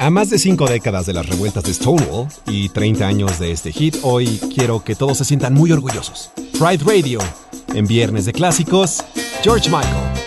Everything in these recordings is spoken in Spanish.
A más de cinco décadas de las revueltas de Stonewall y 30 años de este hit, hoy quiero que todos se sientan muy orgullosos. Pride Radio, en Viernes de Clásicos, George Michael.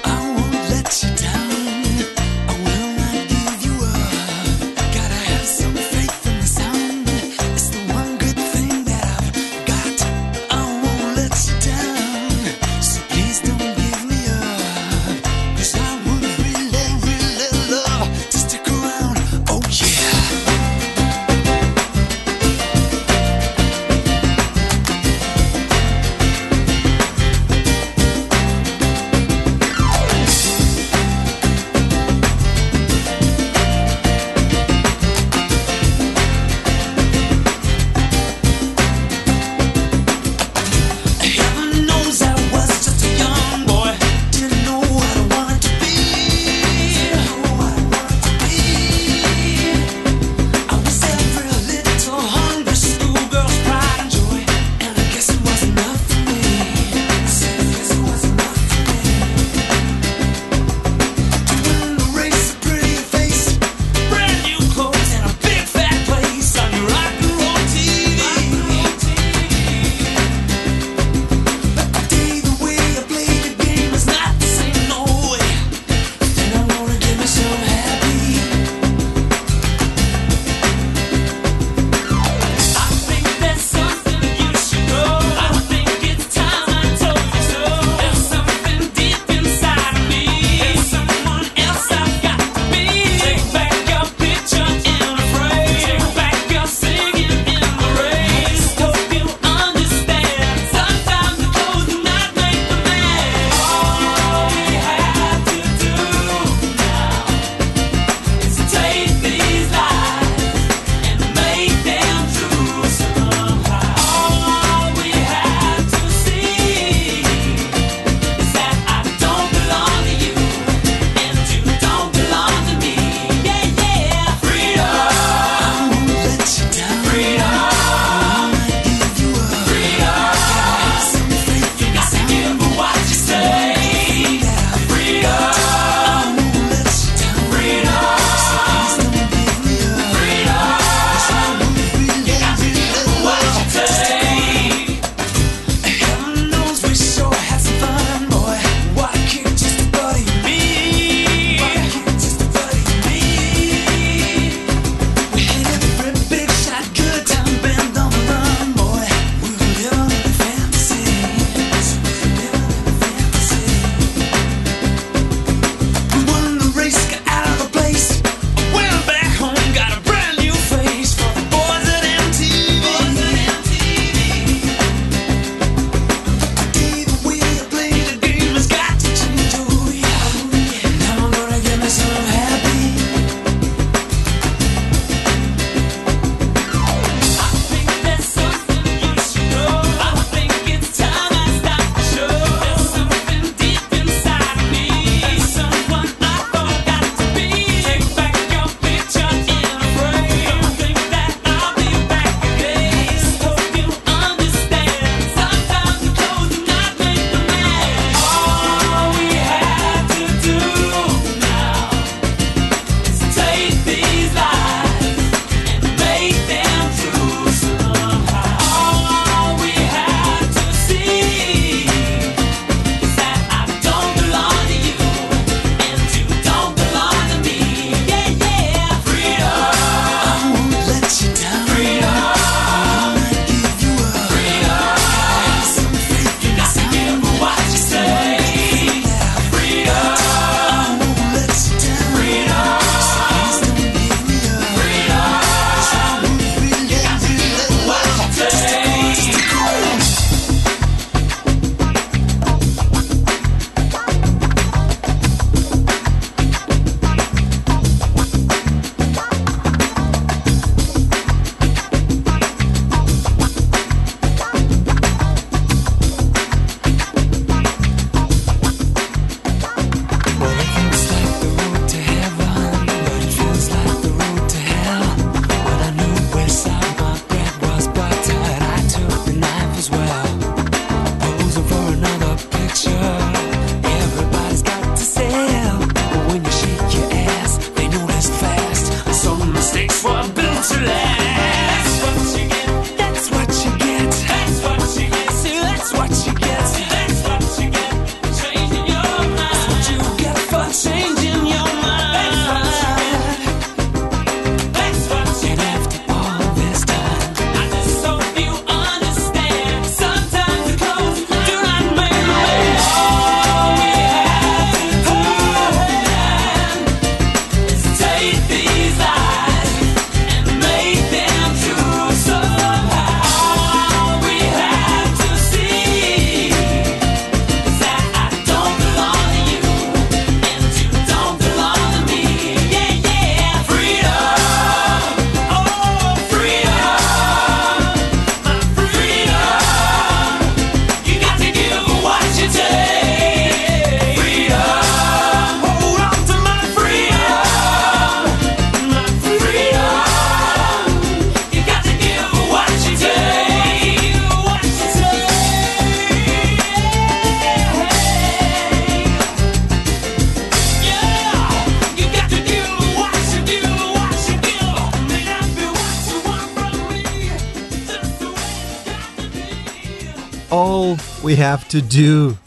Do,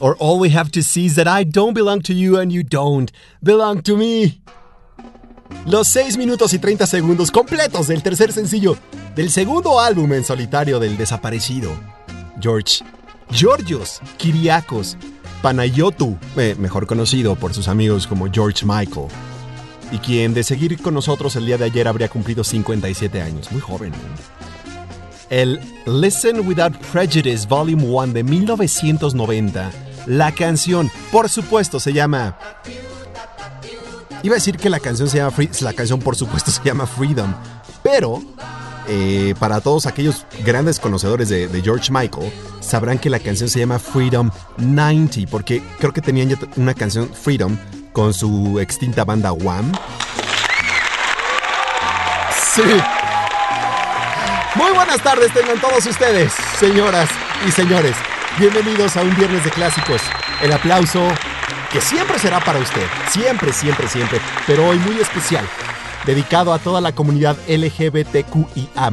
or all we have to see is that I don't belong to you and you don't belong to me. Los 6 minutos y 30 segundos completos del tercer sencillo del segundo álbum en solitario del desaparecido George Georgios Kiriakos Panayotu, eh, mejor conocido por sus amigos como George Michael, y quien de seguir con nosotros el día de ayer habría cumplido 57 años, muy joven. El Listen Without Prejudice Volume 1 de 1990, la canción, por supuesto, se llama Iba a decir que la canción se llama la canción por supuesto se llama Freedom, pero eh, para todos aquellos grandes conocedores de, George Michael, sabrán que la canción se llama Freedom 90, porque creo que tenían ya una canción Freedom con su extinta banda Wham. Sí. Buenas tardes tengan todos ustedes, señoras y señores. Bienvenidos a un viernes de clásicos. El aplauso que siempre será para usted, siempre, siempre, siempre, pero hoy muy especial, dedicado a toda la comunidad LGBTQIA,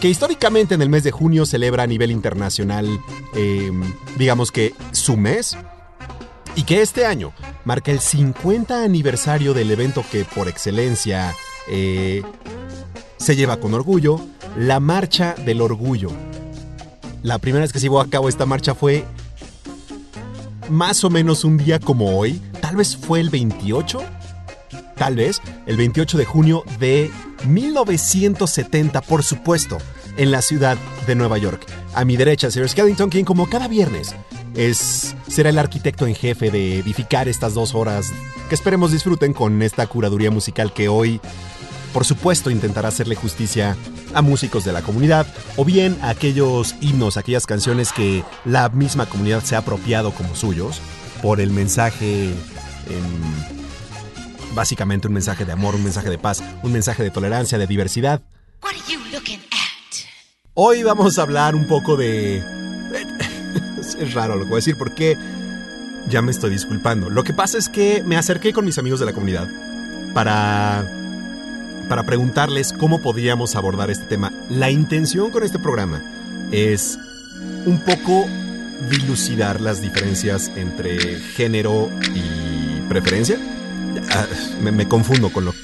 que históricamente en el mes de junio celebra a nivel internacional, em, digamos que su mes, y que este año marca el 50 aniversario del evento que por excelencia eh, se lleva con orgullo, la Marcha del Orgullo. La primera vez que se llevó a cabo esta marcha fue más o menos un día como hoy, tal vez fue el 28, tal vez el 28 de junio de 1970, por supuesto, en la ciudad de Nueva York. A mi derecha, Sir Skellington, quien como cada viernes es, será el arquitecto en jefe de edificar estas dos horas que esperemos disfruten con esta curaduría musical que hoy por supuesto, intentará hacerle justicia a músicos de la comunidad o bien a aquellos himnos, aquellas canciones que la misma comunidad se ha apropiado como suyos por el mensaje, básicamente un mensaje de amor, un mensaje de paz, un mensaje de tolerancia, de diversidad. Hoy vamos a hablar un poco de... es raro lo que voy a decir porque ya me estoy disculpando. Lo que pasa es que me acerqué con mis amigos de la comunidad para para preguntarles cómo podríamos abordar este tema. La intención con este programa es un poco dilucidar las diferencias entre género y preferencia. Ah, me, confundo con lo...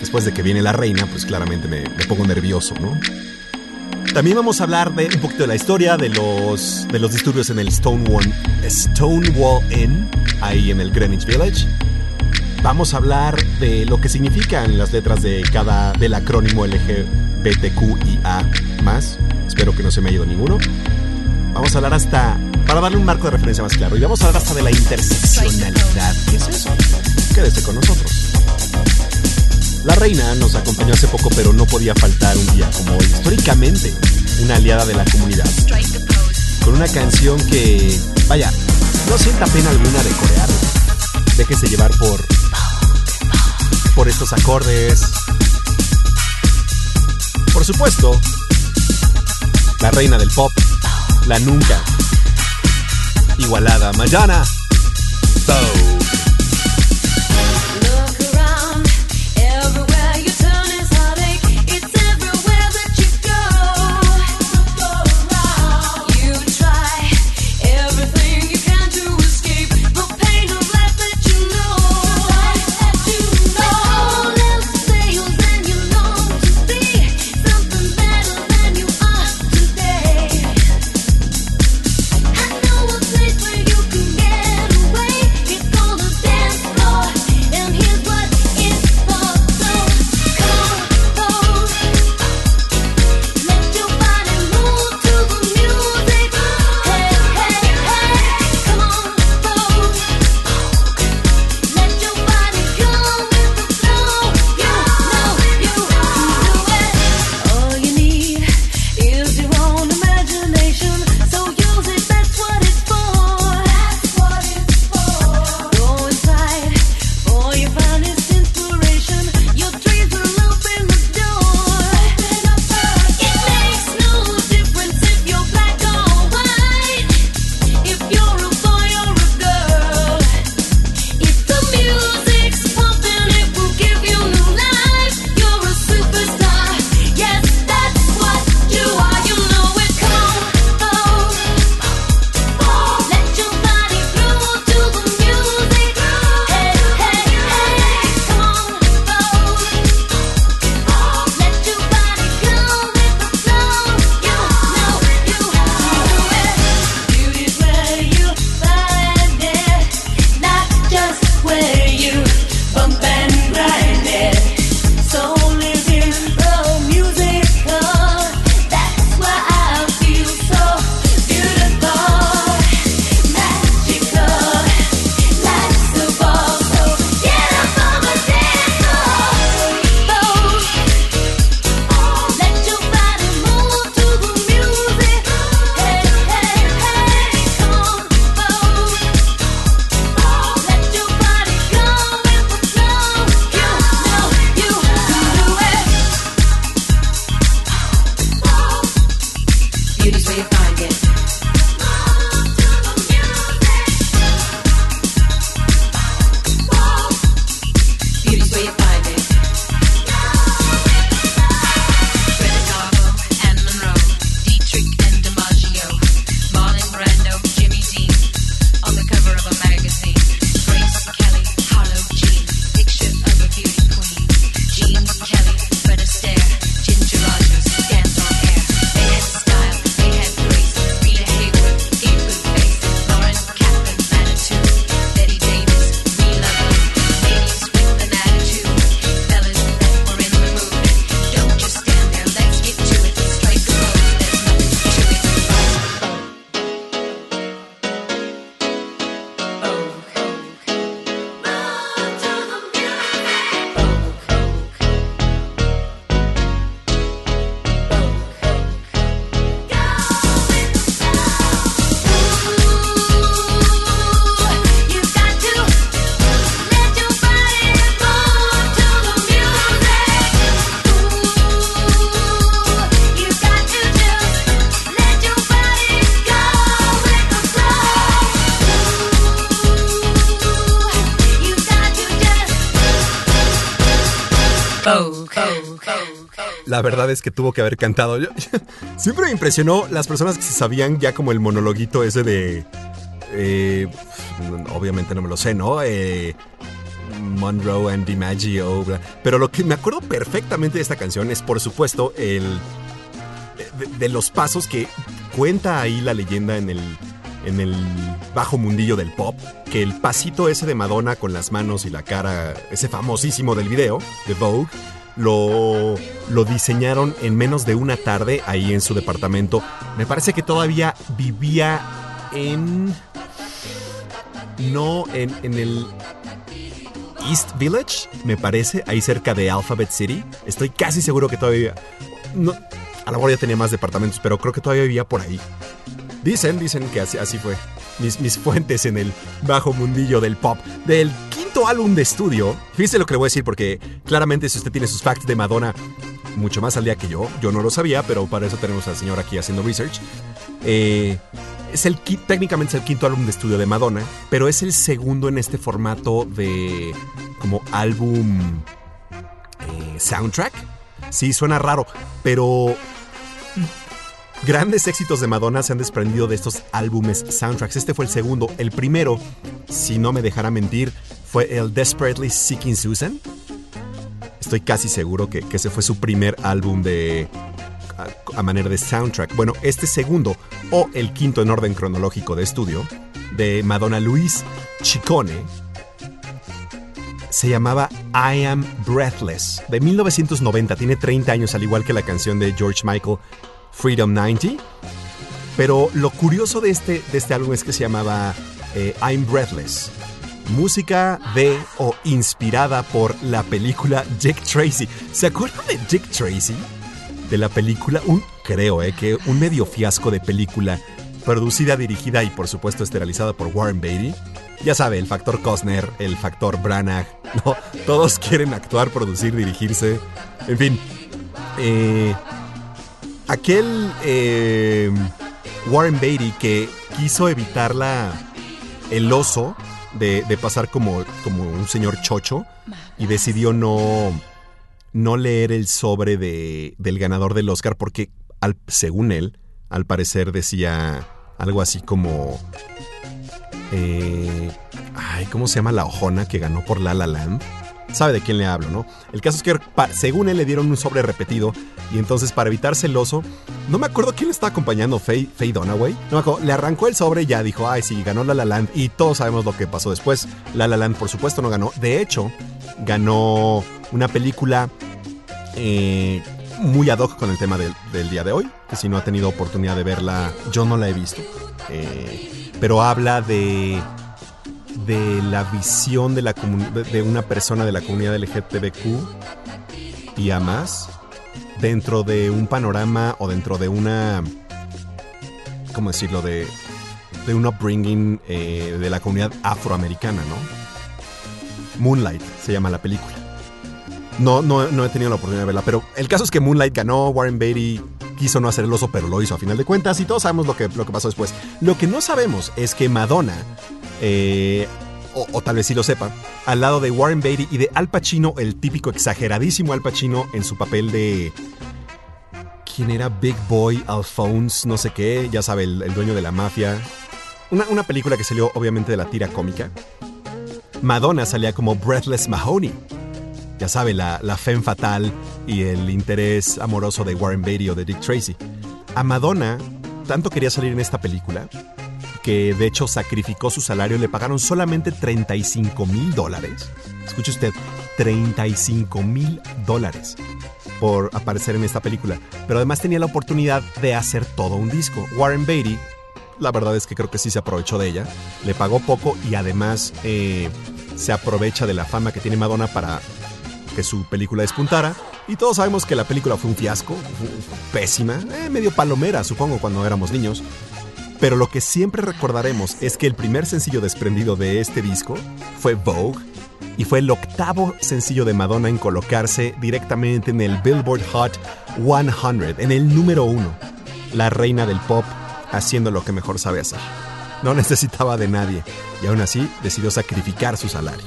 Después de que viene la reina, pues claramente me, pongo nervioso, ¿no? También vamos a hablar de un poquito de la historia de los, de los disturbios en el Stonewall, Stonewall Inn, ahí en el Greenwich Village vamos a hablar de lo que significan las letras de cada del acrónimo LGBTQIA+. Espero que no se me haya ido ninguno. Vamos a hablar hasta para darle un marco de referencia más claro y vamos a hablar hasta de la interseccionalidad. ¿Qué es eso? Quédese con nosotros. La reina nos acompañó hace poco, pero no podía faltar un día como hoy. Históricamente, una aliada de la comunidad. Con una canción que, vaya, no sienta pena alguna de corear. Déjese llevar por por estos acordes. Por supuesto, la reina del pop, la nunca igualada Mayana. So. you just wave. Que tuvo que haber cantado. siempre me impresionó las personas que se sabían ya como el monologuito ese de... Eh, obviamente no me lo sé, ¿no? Eh, Monroe and DiMaggio. Pero lo que me acuerdo perfectamente de esta canción es, por supuesto, el de, los pasos que cuenta ahí la leyenda en el, en el bajo mundillo del pop, que el pasito ese de Madonna con las manos y la cara, ese famosísimo del video de Vogue, lo, lo diseñaron en menos de una tarde ahí en su departamento. Me parece que todavía vivía en... No, en, en el East Village, me parece, ahí cerca de Alphabet City. Estoy casi seguro que todavía... No, a lo mejor ya tenía más departamentos, pero creo que todavía vivía por ahí. Dicen, dicen que así, así fue. Mis, fuentes en el bajo mundillo del pop. Del quinto álbum de estudio. Fíjese lo que le voy a decir, porque claramente si usted tiene sus facts de Madonna mucho más al día que yo, yo no lo sabía, pero para eso tenemos al señor aquí haciendo research. Eh, es el, técnicamente es el quinto álbum de estudio de Madonna, pero es el segundo en este formato de como álbum eh, soundtrack. Sí, suena raro, pero grandes éxitos de Madonna se han desprendido de estos álbumes soundtracks. Este fue el segundo. El primero, si no me dejara mentir, fue el Desperately Seeking Susan. Estoy casi seguro que, que ese fue su primer álbum de, a, manera de soundtrack. Bueno, este segundo, o el quinto en orden cronológico de estudio, de Madonna Luis Chicone, se llamaba I Am Breathless, de 1990. Tiene 30 años, al igual que la canción de George Michael, Freedom 90. Pero lo curioso de este, de este álbum es que se llamaba eh, I'm Breathless. Música de o inspirada por la película Dick Tracy. ¿Se acuerdan de Dick Tracy? de la película, un, creo, eh, que un medio fiasco de película, producida, dirigida y por supuesto esterilizada por Warren Beatty. Ya sabe, el factor Costner, el factor Branagh, no, todos quieren actuar, producir, dirigirse, en fin. Eh, aquel eh, Warren Beatty que quiso evitar la, el oso de, de pasar como, como un señor chocho y decidió no no leer el sobre de, del ganador del Oscar porque, al, según él, al parecer decía algo así como... Eh, ay, ¿cómo se llama la ojona que ganó por La La Land? Sabe de quién le hablo, ¿no? El caso es que según él le dieron un sobre repetido y entonces para evitar celoso, no me acuerdo quién le estaba acompañando, Faye, Faye Dunaway. No me acuerdo, le arrancó el sobre y ya dijo, ay, sí, ganó La La Land y todos sabemos lo que pasó después. La La Land por supuesto no ganó. De hecho, ganó una película eh, muy ad hoc con el tema del, día de hoy, que si no ha tenido oportunidad de verla, yo no la he visto. Eh, pero habla de, de la visión de, la de una persona de la comunidad LGTBQ y a más dentro de un panorama o dentro de una, ¿cómo decirlo?, de, de un upbringing eh, de la comunidad afroamericana, ¿no? Moonlight se llama la película. No, no, no he tenido la oportunidad de verla, pero el caso es que Moonlight ganó, Warren Beatty quiso no hacer el oso, pero lo hizo a final de cuentas y todos sabemos lo que, lo que pasó después. Lo que no sabemos es que Madonna, eh, o, tal vez sí lo sepa, al lado de Warren Beatty y de Al Pacino, el típico exageradísimo Al Pacino en su papel de... ¿Quién era? Big Boy Alphonse, no sé qué, ya sabe, el, dueño de la mafia. Una, una película que salió obviamente de la tira cómica. Madonna salía como Breathless Mahoney ya sabe, la, la femme fatal y el interés amoroso de Warren Beatty o de Dick Tracy. A Madonna tanto quería salir en esta película que de hecho sacrificó su salario, le pagaron solamente 35 mil dólares. Escuche usted, 35 mil dólares por aparecer en esta película. Pero además tenía la oportunidad de hacer todo un disco. Warren Beatty, la verdad es que creo que sí se aprovechó de ella, le pagó poco y además eh, se aprovecha de la fama que tiene Madonna para que su película despuntara. Y todos sabemos que la película fue un fiasco, pésima, eh, medio palomera, supongo, cuando éramos niños. Pero lo que siempre recordaremos es que el primer sencillo desprendido de este disco fue Vogue y fue el octavo sencillo de Madonna en colocarse directamente en el Billboard Hot 100, en el número uno. La reina del pop haciendo lo que mejor sabe hacer. No necesitaba de nadie y aún así decidió sacrificar su salario.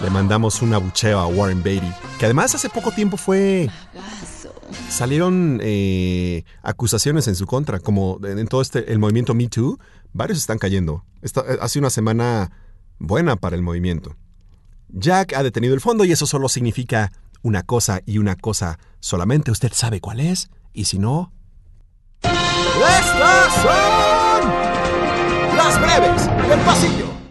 Le mandamos un abucheo a Warren Beatty, que además hace poco tiempo fue... Salieron eh, acusaciones en su contra, como en todo este el movimiento Me Too, varios están cayendo. Eh, hace una semana buena para el movimiento. Jack ha detenido el fondo y eso solo significa una cosa y una cosa solamente. Usted sabe cuál es, y si no... ¡Estas son las breves del pasillo!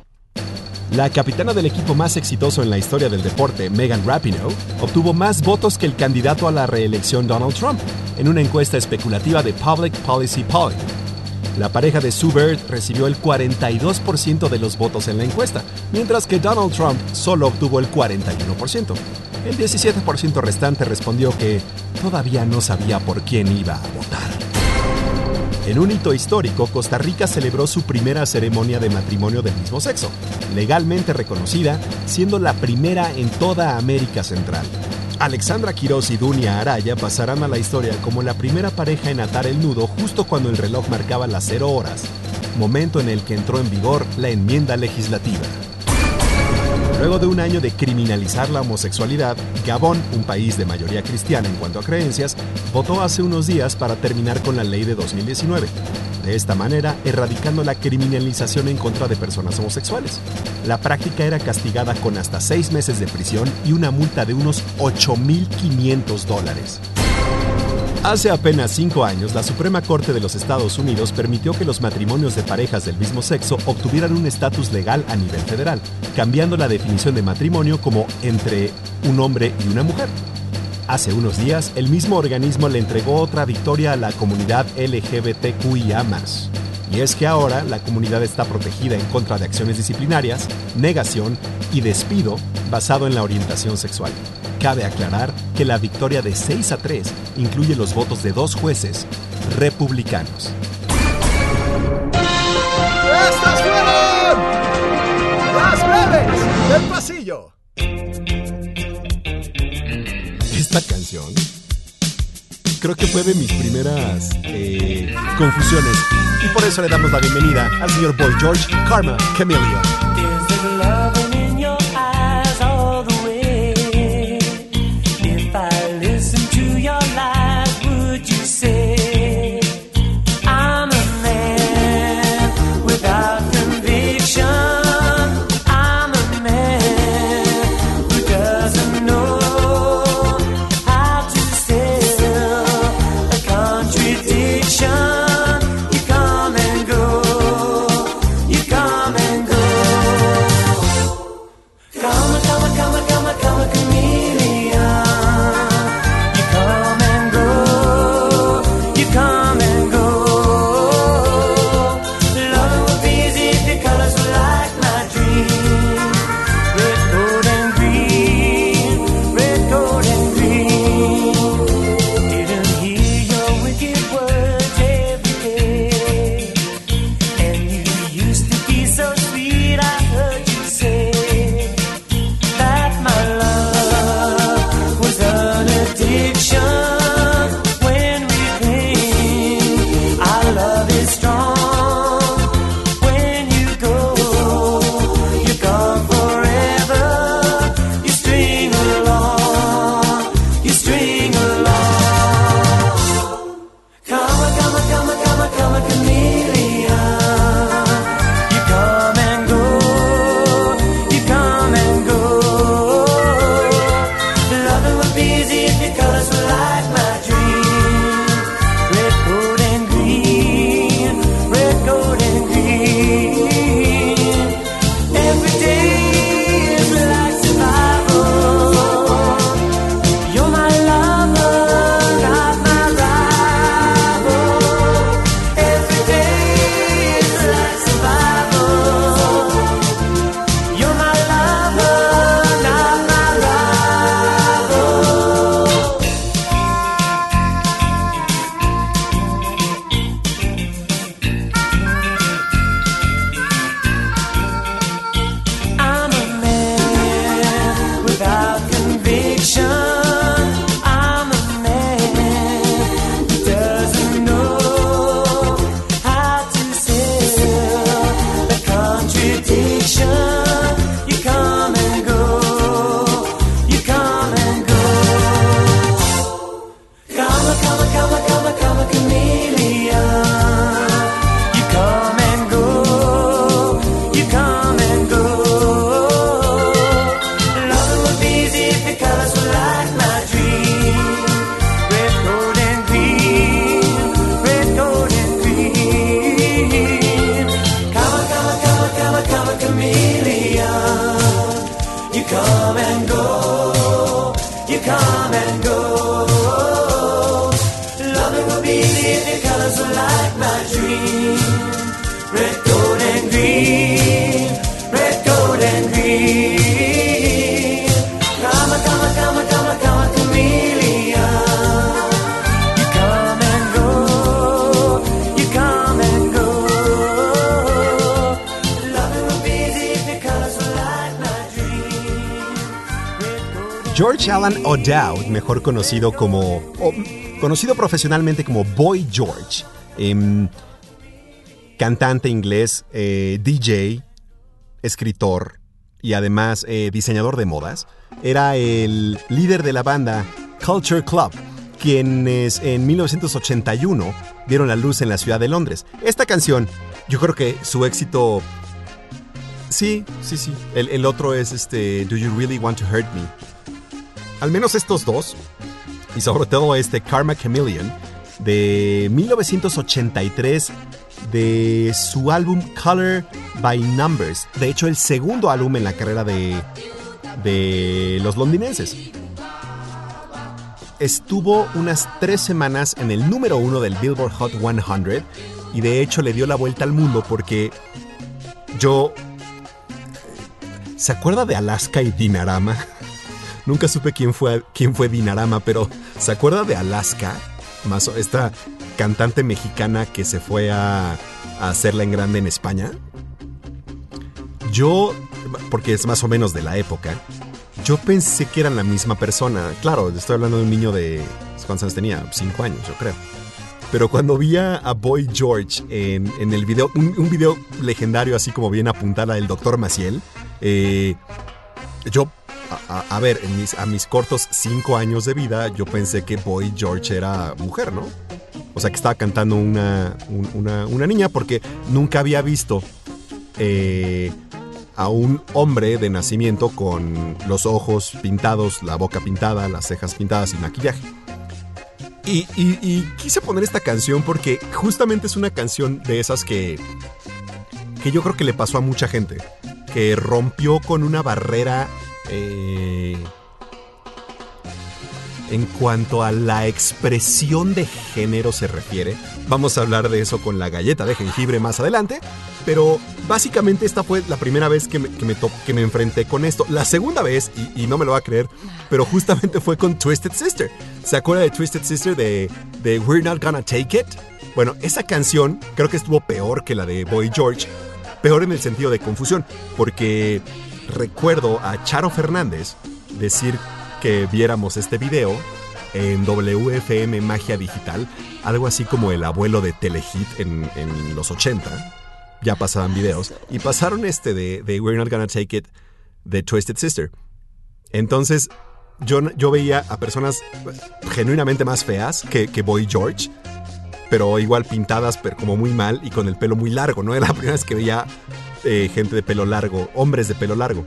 La capitana del equipo más exitoso en la historia del deporte, Megan Rapinoe, obtuvo más votos que el candidato a la reelección Donald Trump en una encuesta especulativa de Public Policy Polling. La pareja de Sue Bird recibió el 42% de los votos en la encuesta, mientras que Donald Trump solo obtuvo el 41%. El 17% restante respondió que todavía no sabía por quién iba a votar. En un hito histórico, Costa Rica celebró su primera ceremonia de matrimonio del mismo sexo, legalmente reconocida, siendo la primera en toda América Central. Alexandra Quiroz y Dunia Araya pasarán a la historia como la primera pareja en atar el nudo justo cuando el reloj marcaba las cero horas, momento en el que entró en vigor la enmienda legislativa. Luego de un año de criminalizar la homosexualidad, Gabón, un país de mayoría cristiana en cuanto a creencias, votó hace unos días para terminar con la ley de 2019. De esta manera, erradicando la criminalización en contra de personas homosexuales. La práctica era castigada con hasta seis meses de prisión y una multa de unos 8.500 dólares. Hace apenas cinco años, la Suprema Corte de los Estados Unidos permitió que los matrimonios de parejas del mismo sexo obtuvieran un estatus legal a nivel federal, cambiando la definición de matrimonio como entre un hombre y una mujer. Hace unos días, el mismo organismo le entregó otra victoria a la comunidad LGBTQIA. Y es que ahora la comunidad está protegida en contra de acciones disciplinarias, negación y despido basado en la orientación sexual. Cabe aclarar que la victoria de 6 a 3 incluye los votos de dos jueces republicanos. ¡Estas fueron las breves del pasillo! Esta canción creo que fue de mis primeras eh, confusiones y por eso le damos la bienvenida al señor Boy George Karma Chameleon. George Alan O'Dowd, mejor conocido como. conocido profesionalmente como Boy George, em, cantante inglés, eh, DJ, escritor y además eh, diseñador de modas, era el líder de la banda Culture Club, quienes en 1981 dieron la luz en la ciudad de Londres. Esta canción, yo creo que su éxito. Sí, sí, sí. El, el otro es este Do You Really Want to Hurt Me? Al menos estos dos, y sobre todo este Karma Chameleon, de 1983 de su álbum Color by Numbers. De hecho, el segundo álbum en la carrera de, de los londinenses. Estuvo unas tres semanas en el número uno del Billboard Hot 100 y de hecho le dio la vuelta al mundo porque yo... ¿Se acuerda de Alaska y Dinarama? Nunca supe quién fue, quién fue Dinarama, pero ¿se acuerda de Alaska? Esta cantante mexicana que se fue a, hacerla en grande en España. Yo, porque es más o menos de la época, yo pensé que eran la misma persona. Claro, estoy hablando de un niño de... ¿Cuántos años tenía? Cinco años, yo creo. Pero cuando vi a, Boy George en, el video, un, video legendario así como bien apuntada del Dr. Maciel, eh, yo, a, ver, a mis cortos cinco años de vida, yo pensé que Boy George era mujer, ¿no? O sea, que estaba cantando una, una, niña porque nunca había visto eh, a un hombre de nacimiento con los ojos pintados, la boca pintada, las cejas pintadas y maquillaje. Y, quise poner esta canción porque justamente es una canción de esas que, que yo creo que le pasó a mucha gente, que rompió con una barrera eh, en cuanto a la expresión de género se refiere. Vamos a hablar de eso con la galleta de jengibre más adelante, pero básicamente esta fue la primera vez que me, que me, enfrenté con esto. La segunda vez, y, no me lo va a creer, pero justamente fue con Twisted Sister. ¿Se acuerda de Twisted Sister de, de We're Not Gonna Take It? Bueno, esa canción creo que estuvo peor que la de Boy George. Peor en el sentido de confusión, porque recuerdo a Charo Fernández decir que viéramos este video en WFM Magia Digital, algo así como el abuelo de Telehit en, los 80 ya pasaban videos. Y pasaron este de, de We're Not Gonna Take It de Twisted Sister. Entonces, yo, yo veía a personas genuinamente más feas que, que Boy George, pero igual pintadas, pero como muy mal y con el pelo muy largo. No era la primera vez que veía eh, gente de pelo largo, hombres de pelo largo.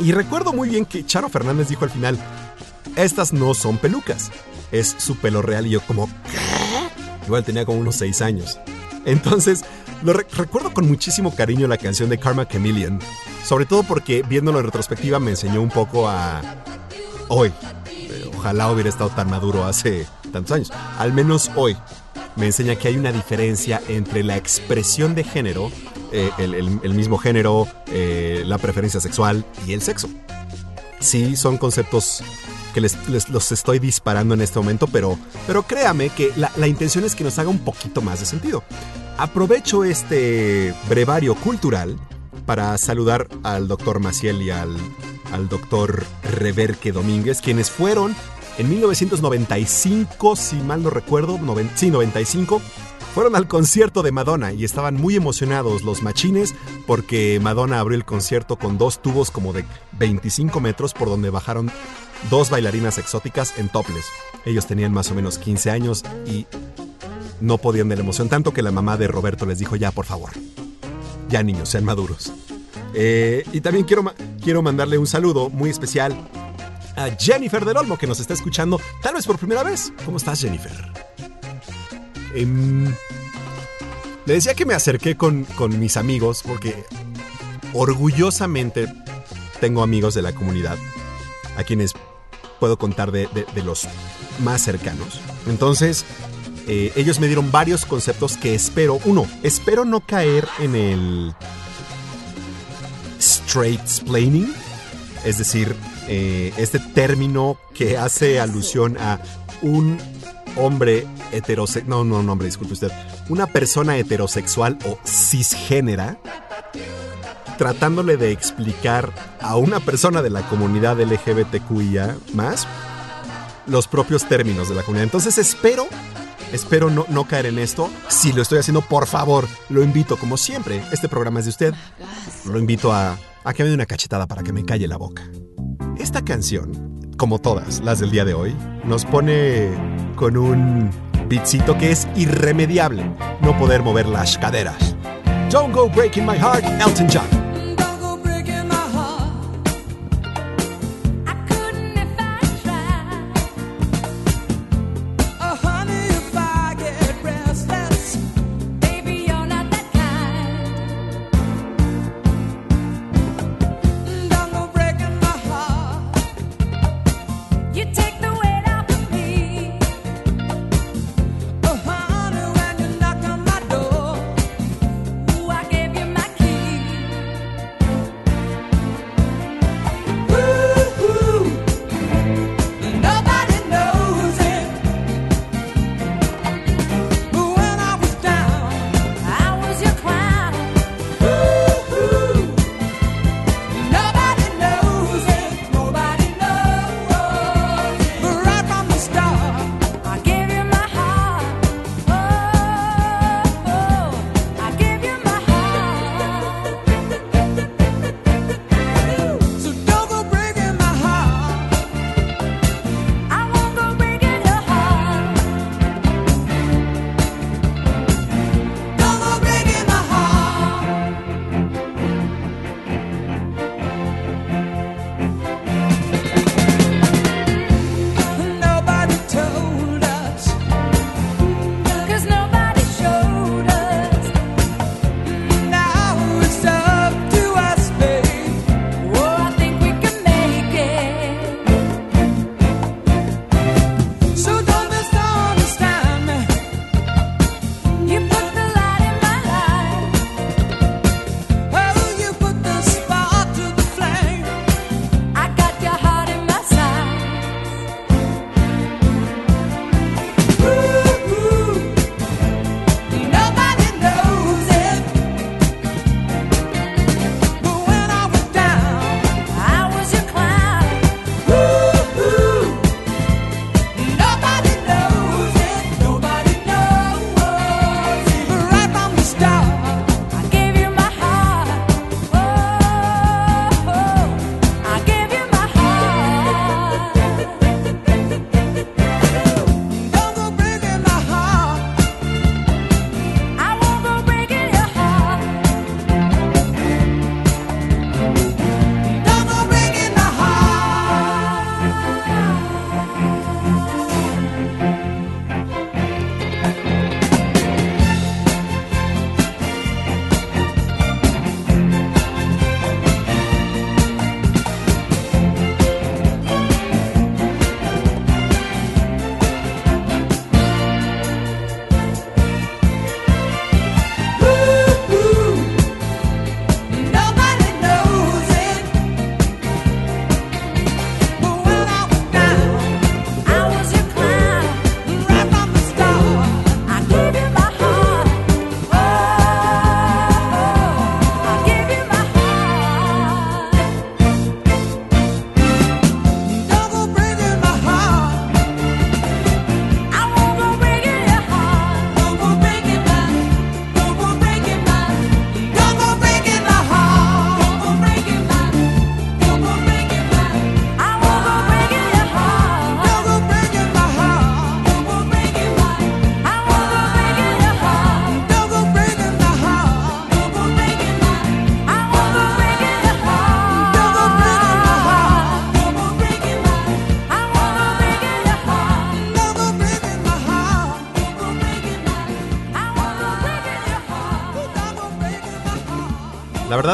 Y recuerdo muy bien que Charo Fernández dijo al final, estas no son pelucas, es su pelo real. Y yo como, ¿qué? Igual tenía como unos 6 años. Entonces, lo recuerdo con muchísimo cariño la canción de Karma Chameleon, sobre todo porque viéndolo en retrospectiva me enseñó un poco a hoy. Eh, ojalá hubiera estado tan maduro hace tantos años. Al menos hoy me enseña que hay una diferencia entre la expresión de género, eh, el, mismo género, eh, la preferencia sexual y el sexo. Sí, son conceptos que les, los estoy disparando en este momento, pero, pero créame que la, la intención es que nos haga un poquito más de sentido. Aprovecho este brevario cultural para saludar al doctor Maciel y al, al doctor Reverque Domínguez, quienes fueron en 1995, si mal no recuerdo, sí, 95, fueron al concierto de Madonna y estaban muy emocionados los machines porque Madonna abrió el concierto con dos tubos como de 25 metros por donde bajaron dos bailarinas exóticas en topless. Ellos tenían más o menos 15 años y no podían de la emoción, tanto que la mamá de Roberto les dijo, ya, por favor, ya niños, sean maduros. Eh, y también quiero, quiero mandarle un saludo muy especial a Jennifer del Olmo, que nos está escuchando, tal vez por primera vez. ¿Cómo estás, Jennifer? Em, le decía que me acerqué con, mis amigos, porque orgullosamente tengo amigos de la comunidad, a quienes puedo contar de los más cercanos. Entonces, eh, ellos me dieron varios conceptos que espero, uno, espero no caer en el straight explaining, es decir, eh, este término que hace alusión a un hombre heterosexual, no, no, no, hombre, disculpe usted, una persona heterosexual o cisgénera tratándole de explicar a una persona de la comunidad LGBTQIA más los propios términos de la comunidad. Entonces espero, espero no, no caer en esto. Si lo estoy haciendo, por favor, lo invito, como siempre, este programa es de usted, lo invito a, a que me dé una cachetada para que me calle la boca. Esta canción, como todas las del día de hoy, nos pone con un beatcito que es irremediable no poder mover las caderas. Don't go breaking my heart, Elton John.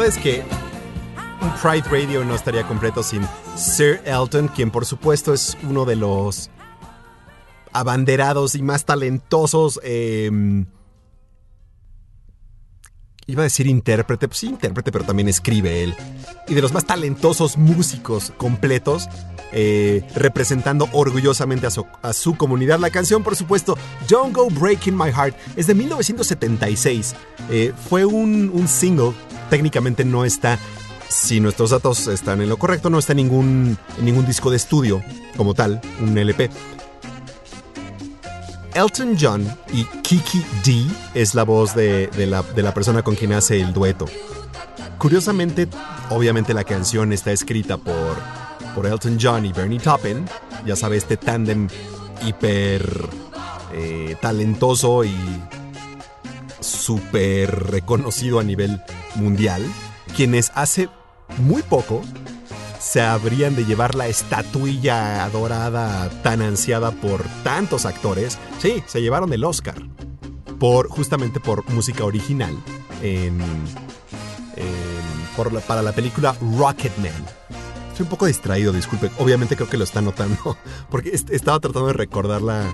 Es que Pride Radio no estaría completo sin Sir Elton, quien por supuesto es uno de los abanderados y más talentosos. Em, iba a decir intérprete, pues sí, intérprete, pero también escribe él. Y de los más talentosos músicos completos, eh, representando orgullosamente a su, comunidad. La canción, por supuesto, Don't Go Breaking My Heart, es de 1976. Eh, fue un single técnicamente no está, si nuestros datos están en lo correcto, no está en ningún, ningún disco de estudio como tal, un LP. Elton John y Kiki D es la voz de, la, de la persona con quien hace el dueto. Curiosamente, obviamente la canción está escrita por, por Elton John y Bernie Taupin, ya sabes, este tándem hiper eh, talentoso y súper reconocido a nivel mundial, quienes hace muy poco se habrían de llevar la estatuilla adorada tan ansiada por tantos actores. Sí, se llevaron el Oscar por justamente por música original en, para la película Rocketman. Estoy un poco distraído, disculpe. Obviamente creo que lo está notando porque estaba tratando de recordarla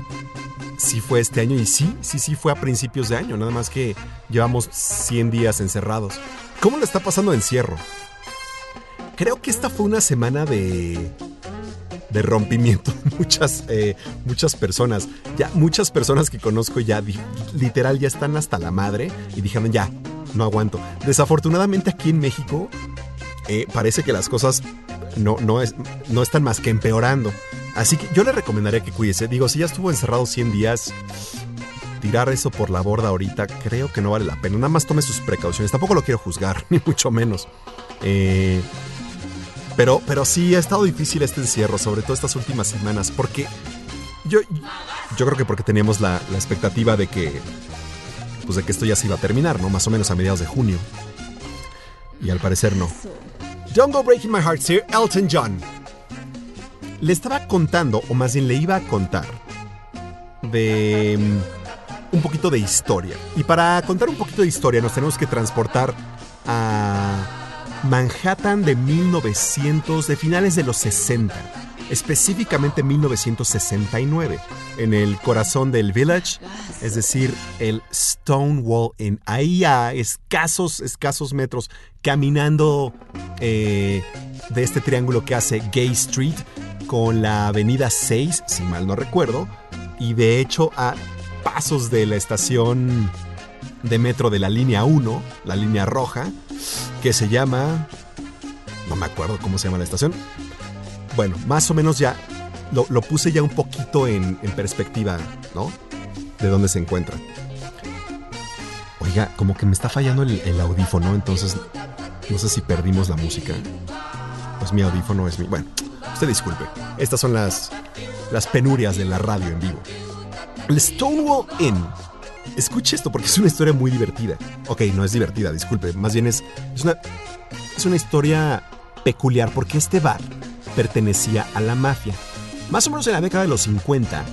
si fue este año y sí, sí, sí fue a principios de año, nada más que llevamos 100 días encerrados. ¿Cómo le está pasando encierro? Creo que esta fue una semana de de rompimiento muchas eh, muchas personas ya muchas personas que conozco ya literal ya están hasta la madre y dijeron ya no aguanto desafortunadamente aquí en México eh, parece que las cosas no, no, es, no están más que empeorando Así que yo le recomendaría que cuídese. Digo, si ya estuvo encerrado 100 días, tirar eso por la borda ahorita creo que no vale la pena. Nada más tome sus precauciones. Tampoco lo quiero juzgar, ni mucho menos. Eh, pero, pero sí ha estado difícil este encierro, sobre todo estas últimas semanas, porque yo, yo creo que porque teníamos la, la expectativa de que, pues de que esto ya se iba a terminar, ¿no? Más o menos a mediados de junio. Y al parecer no. Don't go breaking my heart, sir. Elton John le estaba contando, o más bien le iba a contar, de mm, un poquito de historia. Y para contar un poquito de historia nos tenemos que transportar a Manhattan de 1900, de finales de los 60, específicamente 1969, en el corazón del Village, es decir, el Stonewall Inn. Ahí a escasos, escasos metros, caminando eh, de este triángulo que hace Gay Street, con la avenida 6, si mal no recuerdo, y de hecho a pasos de la estación de metro de la línea 1, la línea roja, que se llama... No me acuerdo cómo se llama la estación. Bueno, más o menos ya lo, puse ya un poquito en, perspectiva, ¿no? De dónde se encuentra. Oiga, como que me está fallando el, audífono, entonces no sé si perdimos la música. Pues mi audífono es mi... Bueno, Usted disculpe. Estas son las, las penurias de la radio en vivo. El Stonewall Inn. Escuche esto porque es una historia muy divertida. Ok, no es divertida, disculpe. Más bien es, es, una, es una historia peculiar porque este bar pertenecía a la mafia. Más o menos en la década de los 50,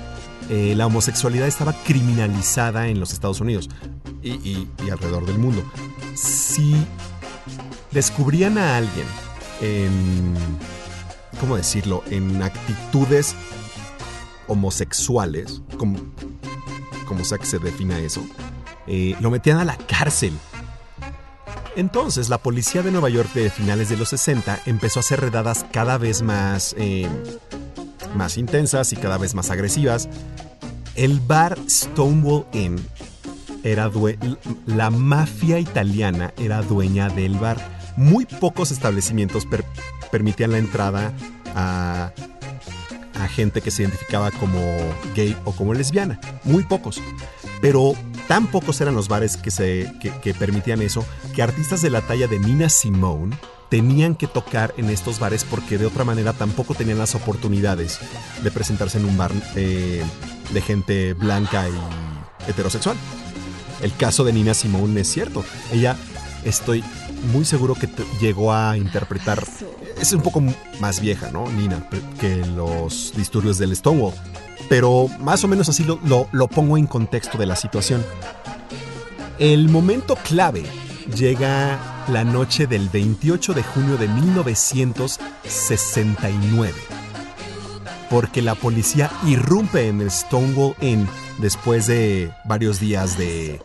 eh, la homosexualidad estaba criminalizada en los Estados Unidos y, y alrededor del mundo. Si descubrían a alguien en ¿cómo decirlo?, en actitudes homosexuales, como, como sea que se defina eso, eh, lo metían a la cárcel. Entonces, la policía de Nueva York de finales de los 60 empezó a hacer redadas cada vez más, eh, más intensas y cada vez más agresivas. El bar Stonewall Inn era la mafia italiana era dueña del bar. Muy pocos establecimientos permitían la entrada a, gente que se identificaba como gay o como lesbiana. Muy pocos. Pero tan pocos eran los bares que, permitían eso que artistas de la talla de Nina Simone tenían que tocar en estos bares porque de otra manera tampoco tenían las oportunidades de presentarse en un bar eh, de gente blanca y heterosexual. El caso de Nina Simone es cierto. Ella, estoy muy seguro que llegó a interpretar es un poco más vieja, ¿no? Nina, que los disturbios del Stonewall. Pero más o menos así lo, lo, pongo en contexto de la situación. El momento clave llega la noche del 28 de junio de 1969. Porque la policía irrumpe en el Stonewall Inn después de varios días de,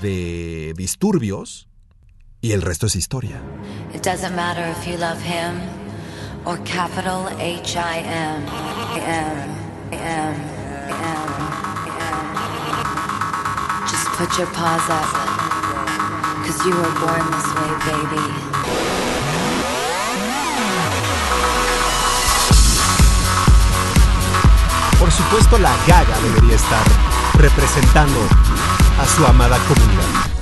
de disturbios y el resto es historia. It doesn't matter if you love him or capital H I M M M M. Just put your paws up. Cause you were born this way, baby. Por supuesto, la gaga debería estar representando a su amada comunidad.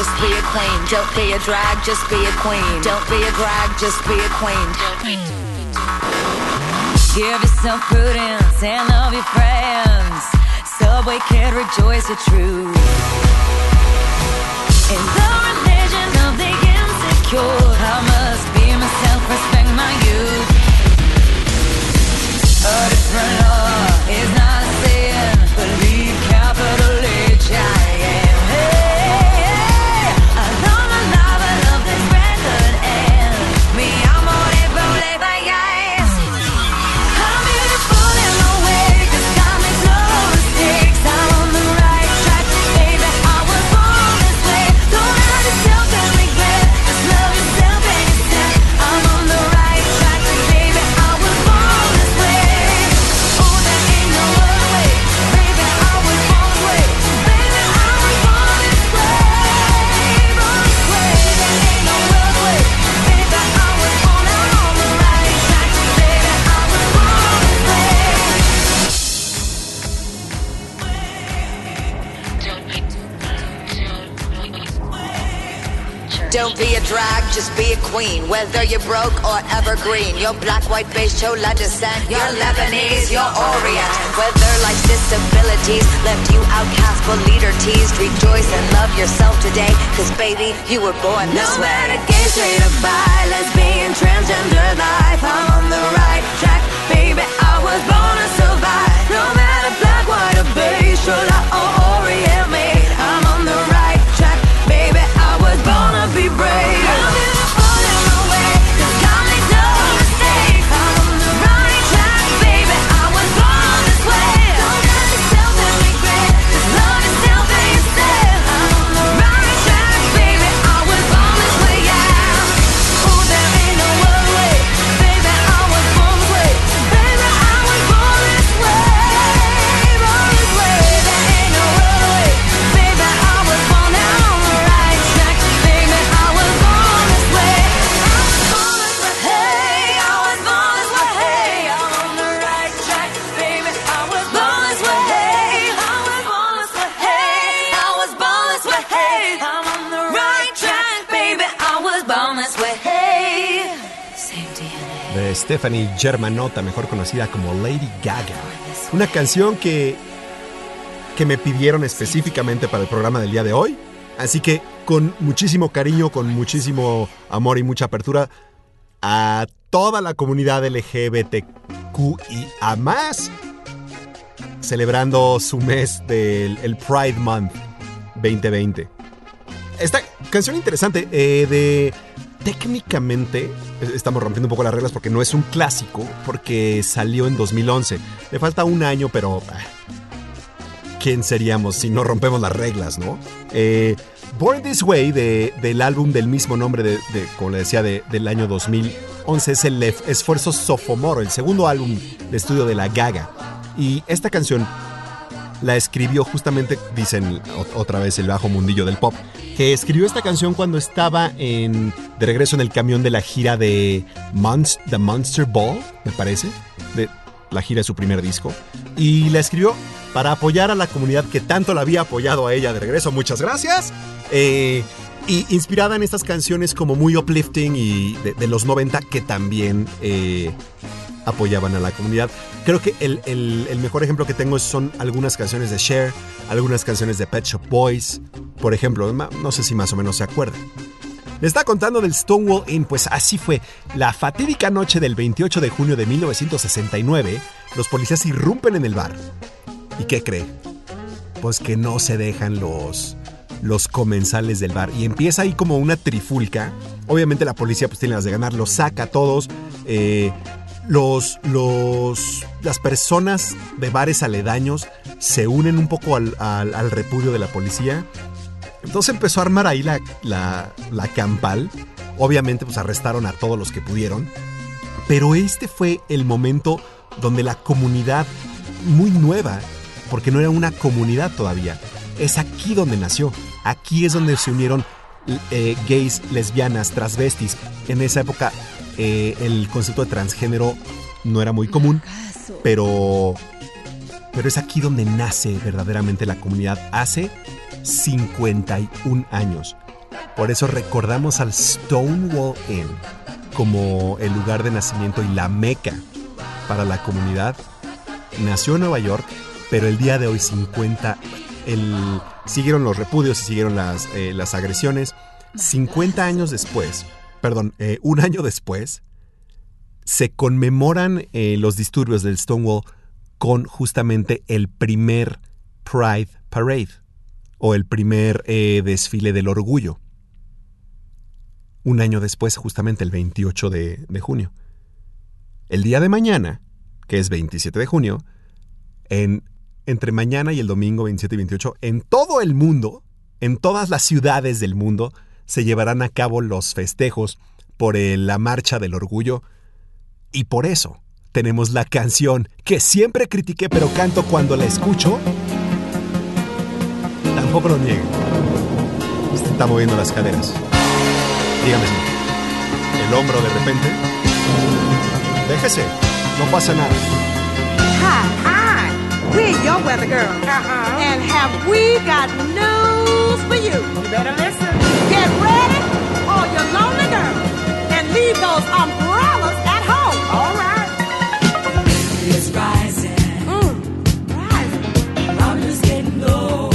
Just be a queen. Don't be a drag, just be a queen. Don't be a drag, just be a queen. Give yourself prudence and love your friends. Subway kid, rejoice your truth. Queen. Whether you're broke or evergreen, you're black, white, beige, chola descent. You're Lebanese, you're Orient. Whether life's disabilities left you outcast but leader teased, rejoice and love yourself today. Cause baby, you were born this No way. matter gay, straight or bi, lesbian, transgender life, I'm on the right track, baby. I was born to survive. No matter black, white, or beige, chola or Orient Stephanie Germanotta, mejor conocida como Lady Gaga. Una canción que, que me pidieron específicamente para el programa del día de hoy. Así que con muchísimo cariño, con muchísimo amor y mucha apertura a toda la comunidad LGBTQIA más, celebrando su mes del el Pride Month 2020. Esta canción interesante eh, de técnicamente estamos rompiendo un poco las reglas porque no es un clásico, porque salió en 2011. Le falta un año, pero ah, ¿quién seríamos si no rompemos las reglas, no? Eh, Born This Way de- del álbum del mismo nombre, de, como le decía, de- del año 2011 es el esfuerzo sophomore, el segundo álbum de estudio de la Gaga. Y esta canción la escribió justamente, dicen otra vez el bajo mundillo del pop, que escribió esta canción cuando estaba en, de regreso en el camión de la gira de The Monster Ball, me parece, de la gira de su primer disco. Y la escribió para apoyar a la comunidad que tanto la había apoyado a ella de regreso. Muchas gracias. Eh, y inspirada en estas canciones como muy uplifting y de, los 90 que también eh, apoyaban a la comunidad. Creo que el, el, mejor ejemplo que tengo son algunas canciones de Cher, algunas canciones de Pet Shop Boys, por ejemplo, no sé si más o menos se acuerdan. Le está contando del Stonewall Inn, pues así fue. La fatídica noche del 28 de junio de 1969, los policías irrumpen en el bar. ¿Y qué cree? Pues que no se dejan los, los comensales del bar. Y empieza ahí como una trifulca. Obviamente la policía pues tiene las de ganar, los saca a todos. Eh, los, los, las personas de bares aledaños se unen un poco al, al repudio de la policía entonces empezó a armar ahí la, la, campal. Obviamente pues arrestaron a todos los que pudieron. Pero este fue el momento donde la comunidad, muy nueva, porque no era una comunidad todavía, es aquí donde nació. Aquí es donde se unieron eh, gays, lesbianas, transvestis. En esa época eh, el concepto de transgénero no era muy común, pero, pero es aquí donde nace verdaderamente la comunidad. Hace 51 años. Por eso recordamos al Stonewall Inn como el lugar de nacimiento y la meca para la comunidad. Nació en Nueva York, pero el día de hoy 50, el, siguieron los repudios y siguieron las, eh, las agresiones. 50 años después, perdón, eh, un año después, se conmemoran eh, los disturbios del Stonewall con justamente el primer Pride Parade o el primer eh, desfile del orgullo. Un año después, justamente el 28 de, junio. El día de mañana, que es 27 de junio, en, entre mañana y el domingo 27 y 28, en todo el mundo, en todas las ciudades del mundo, se llevarán a cabo los festejos por la marcha del orgullo. Y por eso tenemos la canción que siempre critiqué pero canto cuando la escucho Tampoco lo nieguen. Usted está moviendo las caderas. Dígame si el hombro de repente. Déjese, no pasa nada. Hi, hi. We're your weather girl. Uh-huh. And have we got news for you? You better listen. Get ready, all your lonely girls, and leave those umbrellas at home. All right. It's rising. Mm, rising. I'm just getting low.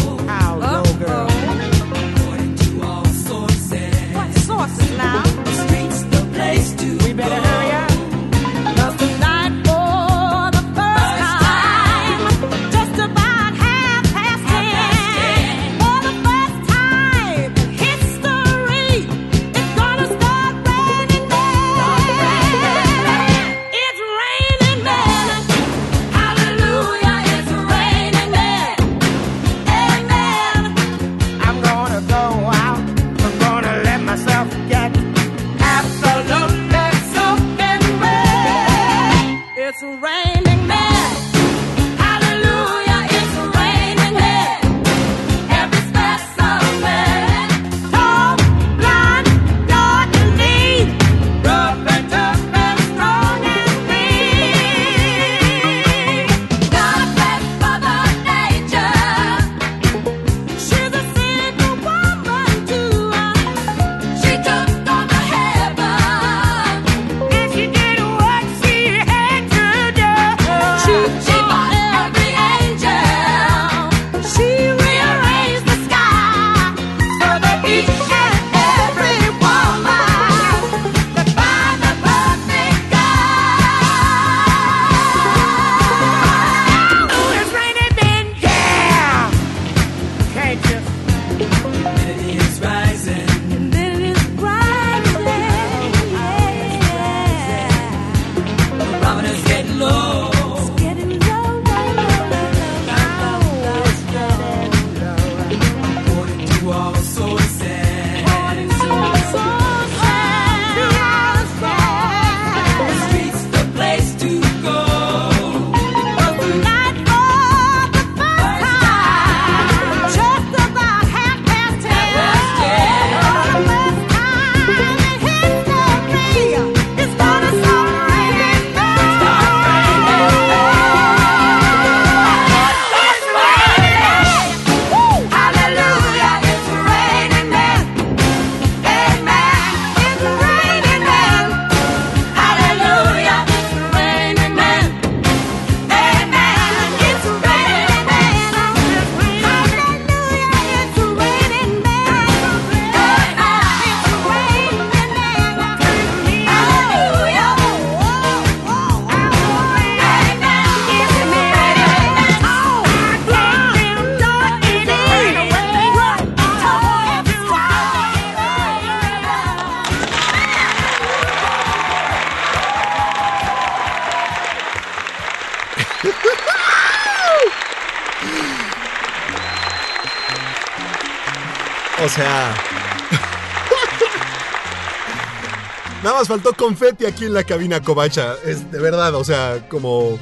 Faltó confeti aquí en la cabina covacha. Es de verdad, o sea, como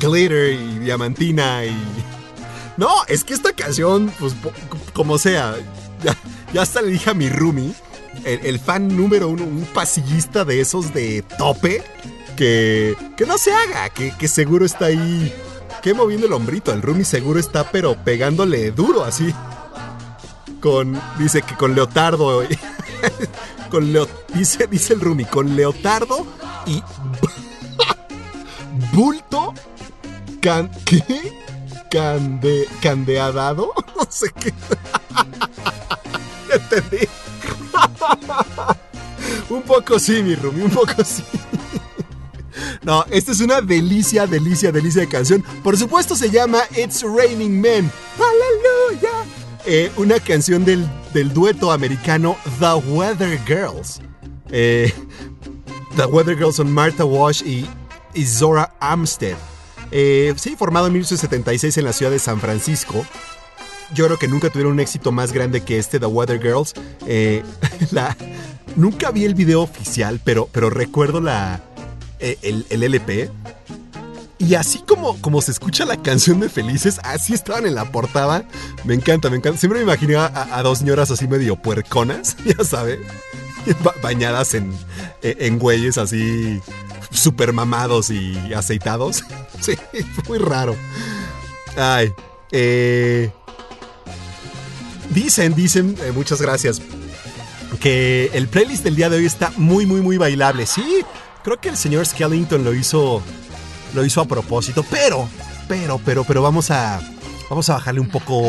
glitter y diamantina y. No, es que esta canción, pues, como sea, ya, ya hasta le dije a mi roomie, el, fan número uno, un pasillista de esos de tope, que, que no se haga, que, que seguro está ahí, que moviendo el hombrito. El roomie seguro está, pero pegándole duro así con. Dice que con Leotardo. con Leo, dice, dice el Rumi, con Leotardo y. bulto. Can, ¿Qué? Cande, candeadado. No sé qué. Entendí. un poco sí, mi Rumi, un poco sí. No, esta es una delicia, delicia, delicia de canción. Por supuesto se llama It's Raining Men. ¡Aleluya! Eh, una canción del, dueto americano The Weather Girls. Eh, The Weather Girls son Martha Wash y, Zora Amstead. Eh, sí, formado en 1976 en la ciudad de San Francisco. Yo creo que nunca tuvieron un éxito más grande que este The Weather Girls. la, nunca vi el video oficial, pero, pero recuerdo la, el, el LP. Y así como, como se escucha la canción de Felices, así estaban en la portada. Me encanta, me encanta. Siempre me imaginé a, dos señoras así medio puerconas, ya sabe, bañadas en, en güeyes así super mamados y aceitados. Sí, muy raro. Ay, eh, dicen, dicen, eh, muchas gracias, que el playlist del día de hoy está muy, muy, muy bailable. Sí, creo que el señor Skellington lo hizo lo hizo a propósito, pero, pero, pero, pero vamos a, vamos a bajarle un poco,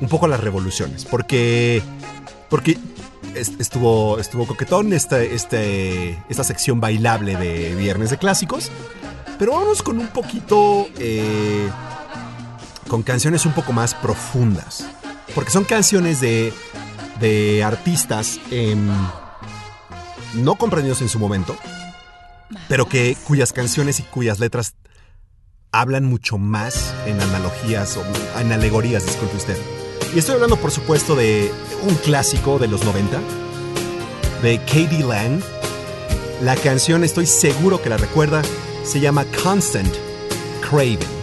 un poco las revoluciones, porque, porque estuvo, estuvo coquetón esta, este, esta sección bailable de Viernes de Clásicos, pero vamos con un poquito, eh, con canciones un poco más profundas, porque son canciones de, de artistas no comprendidos en su momento, pero que cuyas canciones y cuyas letras hablan mucho más en analogías o en alegorías, disculpe usted. Y estoy hablando, por supuesto, de un clásico de los 90, de Katie Lang. La canción, estoy seguro que la recuerda, se llama Constant Craving.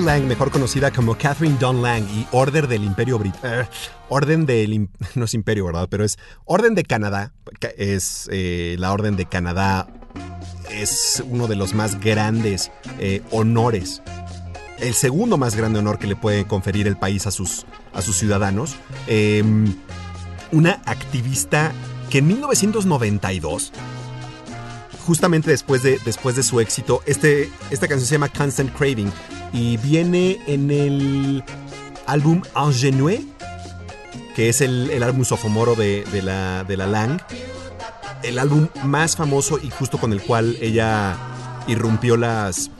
Lang, mejor conocida como Catherine Don Lang y Orden del Imperio Británico. orden del. No es Imperio, ¿verdad? Pero es Orden de Canadá. Es eh, la Orden de Canadá. Es uno de los más grandes eh, honores. El segundo más grande honor que le puede conferir el país a sus, a sus ciudadanos. Em, una activista que en 1992 justamente después de, después de su éxito, este, esta canción se llama Constant Craving y viene en el álbum Ingenue, que es el, álbum sofomoro de, la, de la Lang, el álbum más famoso y justo con el cual ella irrumpió las,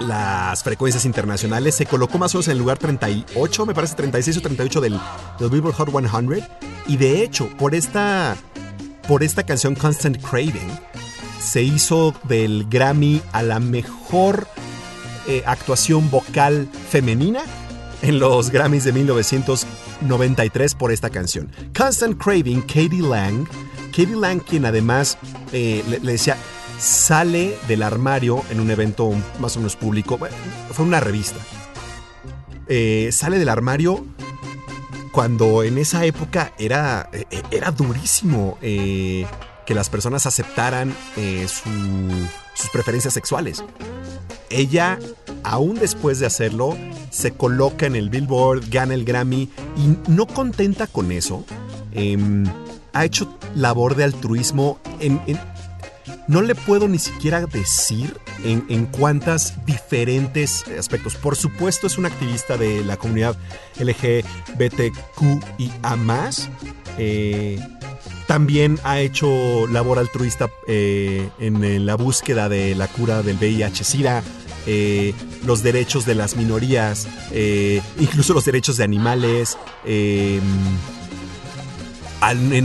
las frecuencias internacionales. Se colocó más o menos en el lugar 38, me parece 36 o 38 del, del Billboard Hot 100. Y de hecho, por esta, por esta canción Constant Craving, se hizo del Grammy a la mejor eh, actuación vocal femenina en los Grammys de 1993 por esta canción. Constant Craving, Katie Lang. Katie Lang, quien además eh, le, decía, sale del armario en un evento más o menos público, fue una revista. Eh, sale del armario cuando en esa época era, era durísimo que las personas aceptaran sus preferencias sexuales. Ella, aún después de hacerlo, se coloca en el Billboard, gana el Grammy y no contenta con eso, em, ha hecho labor de altruismo en, no le puedo ni siquiera decir en, en cuántas diferentes aspectos. Por supuesto es una activista de la comunidad LGBTQIA+. Eh, también ha hecho labor altruista eh, en, la búsqueda de la cura del VIH-Sida, eh, los derechos de las minorías, eh, incluso los derechos de animales. en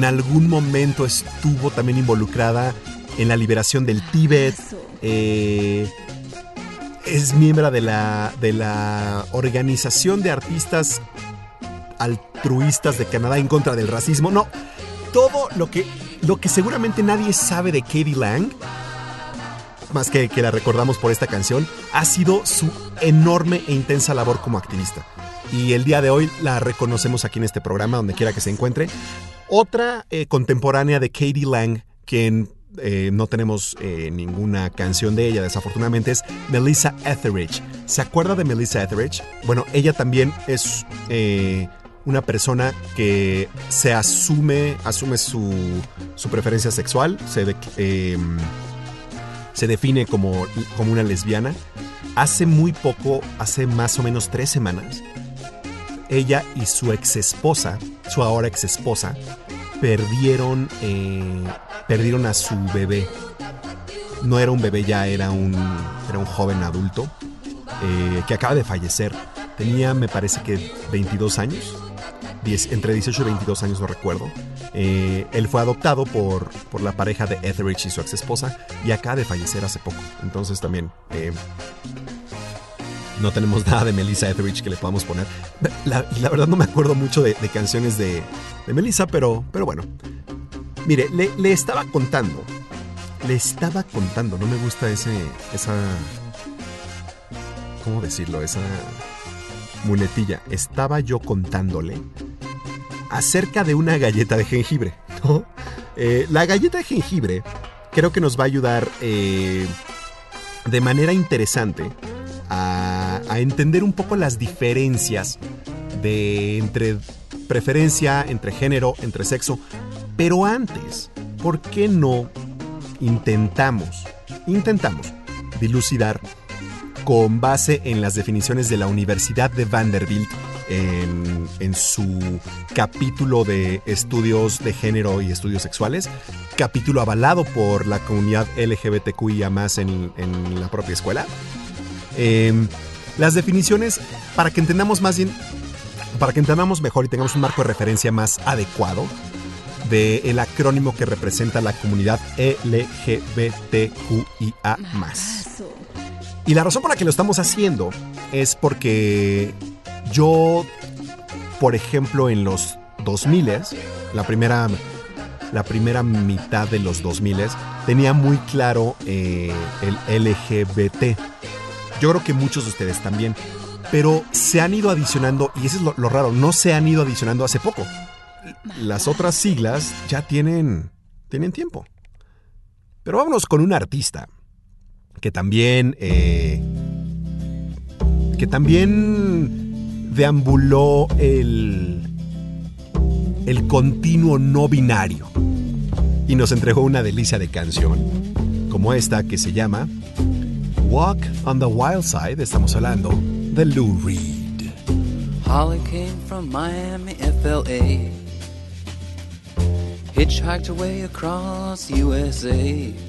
algún momento estuvo también involucrada en la liberación del Tíbet. es miembro de la, de la Organización de Artistas Altruistas de Canadá en contra del racismo. No, todo lo que, lo que seguramente nadie sabe de Katie Lang, más que la recordamos por esta canción, ha sido su enorme e intensa labor como activista. Y el día de hoy la reconocemos aquí en este programa, donde quiera que se encuentre. Otra eh, contemporánea de Katie Lang, quien eh, no tenemos eh, ninguna canción de ella, desafortunadamente, es Melissa Etheridge. ¿Se acuerda de Melissa Etheridge? Bueno, ella también es una persona que se asume, asume su, su preferencia sexual, se, em, se define como, como una lesbiana. Hace muy poco, hace más o menos tres semanas, ella y su ex esposa, su ahora ex esposa, perdieron, eh, perdieron a su bebé. No era un bebé ya, era un, era un joven adulto eh, que acaba de fallecer. Tenía, me parece que 22 años entre 18 y 22 años, no recuerdo. Eh, él fue adoptado por, por la pareja de Etheridge y su ex esposa y acaba de fallecer hace poco. Entonces también eh, no tenemos nada de Melissa Etheridge que le podamos poner. La, la verdad no me acuerdo mucho de, canciones de, de, Melissa, pero, pero bueno. Mire, le, le, estaba contando. Le estaba contando. No me gusta ese. esa. ¿Cómo decirlo? Esa muletilla. Estaba yo contándole acerca de una galleta de jengibre. Eh, la galleta de jengibre creo que nos va a ayudar eh, de manera interesante a, entender un poco las diferencias de entre preferencia, entre género, entre sexo. Pero antes, ¿por qué no intentamos, intentamos dilucidar con base en las definiciones de la Universidad de Vanderbilt en, su capítulo de estudios de género y estudios sexuales, capítulo avalado por la comunidad LGBTQIA en, en la propia escuela. Em, las definiciones, para que entendamos más bien, para que entendamos mejor y tengamos un marco de referencia más adecuado del el acrónimo que representa la comunidad LGBTQIA. Y la razón por la que lo estamos haciendo es porque yo, por ejemplo, en los 2000, la primera, la primera mitad de los 2000, tenía muy claro eh, el LGBT. Yo creo que muchos de ustedes también. Pero se han ido adicionando, y eso es lo, raro, no se han ido adicionando hace poco. Las otras siglas ya tienen, tienen tiempo. Pero vámonos con un artista que también, eh, que también deambuló el, el continuo no binario y nos entregó una delicia de canción, como esta que se llama Walk on the Wild Side. Estamos hablando de Lou Reed. Holly came from Miami, FLA. Hitchhiked away across USA.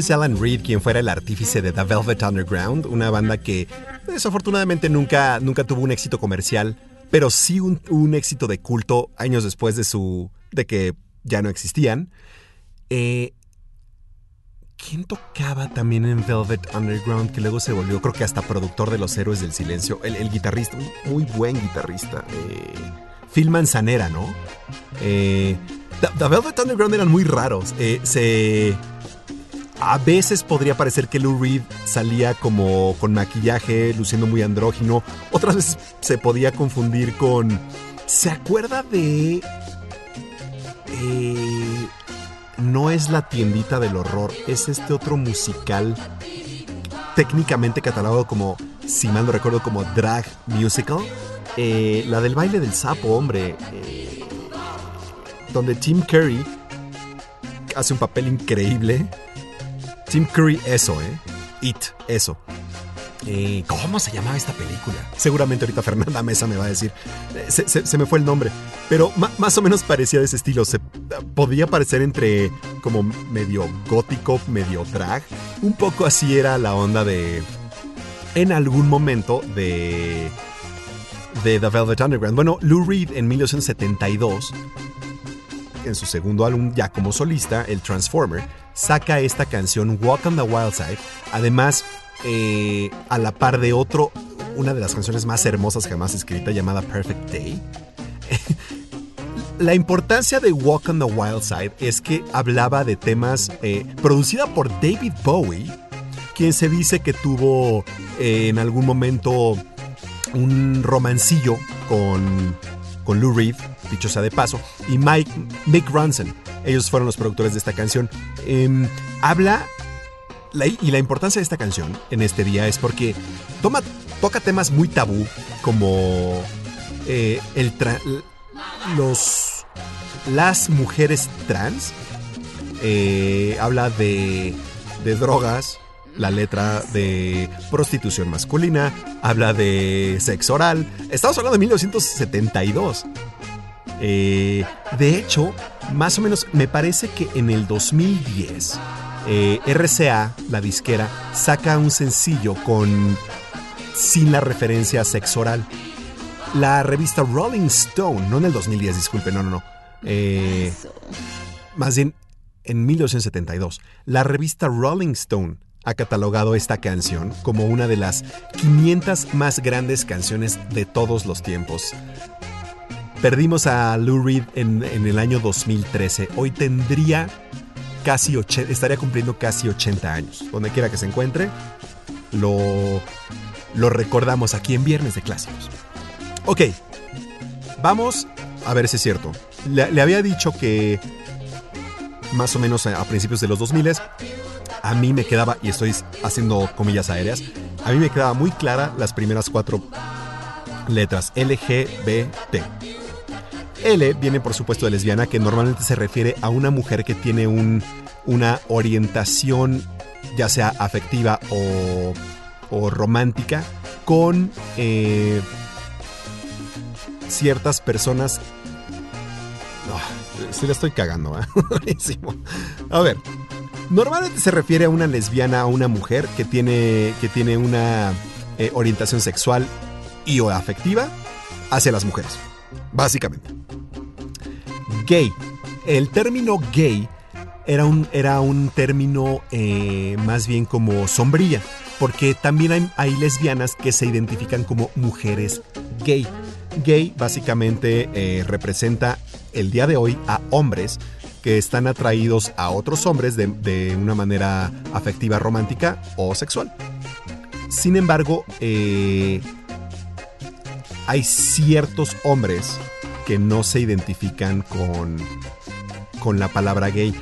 Louis Alan Reed, quien fuera el artífice de The Velvet Underground, una banda que desafortunadamente nunca, nunca tuvo un éxito comercial, pero sí un, éxito de culto años después de su. de que ya no existían. Eh, ¿Quién tocaba también en Velvet Underground? Que luego se volvió, creo que hasta productor de Los Héroes del Silencio. El, guitarrista, un muy buen guitarrista. Eh, Phil Manzanera, ¿no? Eh, The, The Velvet Underground eran muy raros. Eh, se. A veces podría parecer que Lou Reed salía como con maquillaje, luciendo muy andrógino. Otras veces se podía confundir con. ¿Se acuerda de. eh, no es La tiendita del horror, es este otro musical técnicamente catalogado como, si mal no recuerdo, como drag musical. Eh, la del baile del sapo, hombre. eh, donde Tim Curry hace un papel increíble. Tim Curry, eso, ¿eh? It, eso. Eh, ¿Cómo se llamaba esta película? Seguramente ahorita Fernanda Mesa me va a decir. Eh, Se, se- me fue el nombre. Pero más o menos parecía de ese estilo. Se, podía parecer entre como medio gótico, medio drag. Un poco así era la onda de... En algún momento de... De The Velvet Underground. Bueno, Lou Reed en 1972 en su segundo álbum ya como solista, el Transformer, saca esta canción Walk on the Wild Side. Además, eh, a la par de otro, una de las canciones más hermosas jamás escrita llamada Perfect Day. La importancia de Walk on the Wild Side es que hablaba de temas eh, producida por David Bowie, quien se dice que tuvo eh, en algún momento un romancillo con, con Lou Reed, dicho sea de paso, y Mike, Mick Ronson. Ellos fueron los productores de esta canción. Em, habla, la- y la importancia de esta canción en este día es porque toma, toca temas muy tabú, como eh, el tra- las mujeres trans. Eh, habla de, de drogas, la letra de prostitución masculina, habla de sexo oral. Estamos hablando de 1972. Eh, de hecho, más o menos, me parece que en el 2010, eh, RCA, la disquera, saca un sencillo con sin la referencia a sexo oral. La revista Rolling Stone, no en el 2010, disculpe, no, no, no. Eh, más bien en 1972, la revista Rolling Stone ha catalogado esta canción como una de las 500 más grandes canciones de todos los tiempos. Perdimos a Lou Reed en, el año 2013. Hoy tendría casi 80, estaría cumpliendo casi 80 años. Donde quiera que se encuentre, lo, lo recordamos aquí en Viernes de Clásicos. Ok, vamos a ver si es cierto. Le, había dicho que más o menos a, a principios de los 2000 a mí me quedaba, y estoy haciendo comillas aéreas, a mí me quedaba muy clara las primeras cuatro letras LGBT. L viene por supuesto de lesbiana, que normalmente se refiere a una mujer que tiene un, una orientación ya sea afectiva o, romántica con eh, ciertas personas... Oh, sí la estoy cagando, ¿eh? Buenísimo. A ver, normalmente se refiere a una lesbiana, a una mujer que tiene, que tiene una eh, orientación sexual y o afectiva hacia las mujeres, básicamente. Gay. El término gay era un, era un término eh, más bien como sombrilla, porque también hay, lesbianas que se identifican como mujeres gay. Gay básicamente eh, representa el día de hoy a hombres que están atraídos a otros hombres de, de una manera afectiva, romántica o sexual. Sin embargo, eh, hay ciertos hombres que no se identifican con, con la palabra gay.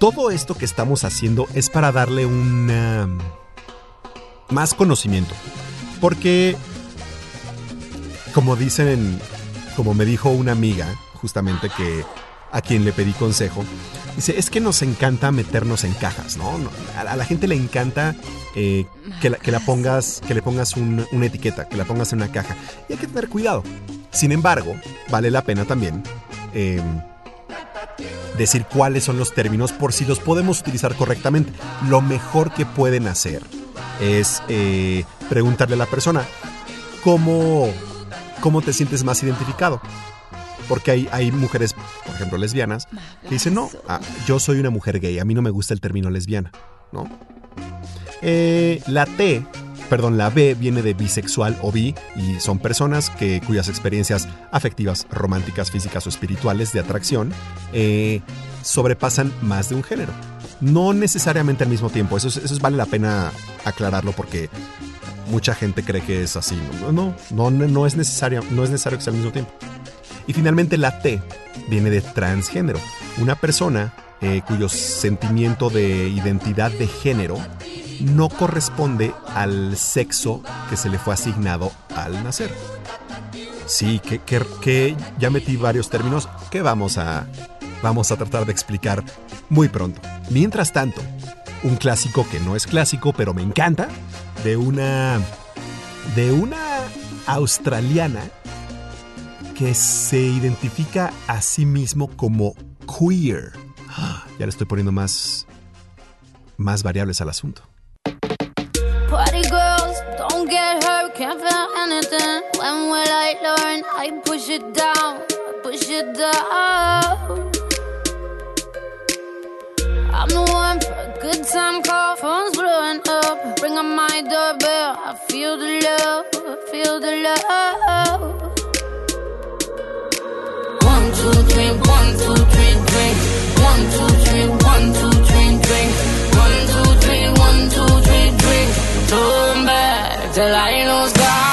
Todo esto que estamos haciendo es para darle una más conocimiento. Porque, como dicen, como me dijo una amiga, justamente que a quien le pedí consejo, dice, es que nos encanta meternos en cajas, ¿no? A la, gente le encanta eh, que, la, que la pongas, que le pongas un- una etiqueta, que la pongas en una caja. Y hay que tener cuidado. Sin embargo, vale la pena también eh, decir cuáles son los términos por si los podemos utilizar correctamente. Lo mejor que pueden hacer es eh, preguntarle a la persona cómo, cómo te sientes más identificado. Porque hay, hay mujeres, por ejemplo, lesbianas, que dicen, no, ah, yo soy una mujer gay, a mí no me gusta el término lesbiana, ¿no? Eh, la T, perdón, la B viene de bisexual o bi y son personas que, cuyas experiencias afectivas, románticas, físicas o espirituales de atracción eh, sobrepasan más de un género. No necesariamente al mismo tiempo, eso, es- eso es- vale la pena aclararlo porque mucha gente cree que es así. No, no, no, no es necesario, no es necesario que sea al mismo tiempo. Y finalmente la T viene de transgénero, una persona eh, cuyo sentimiento de identidad de género no corresponde al sexo que se le fue asignado al nacer. Sí, que, que- que ya metí varios términos que vamos a, vamos a tratar de explicar muy pronto. Mientras tanto, un clásico que no es clásico, pero me encanta, de una, de una australiana que se identifica a sí mismo como queer. Ya le estoy poniendo más, más variables al asunto. Party girls, don't get hurt, can't feel anything. When will I learn? I push it down, push it down. I'm the one for a good time call, phone's blowing up. Ring on my doorbell, I feel the love, I feel the love. Till I lose God. I'm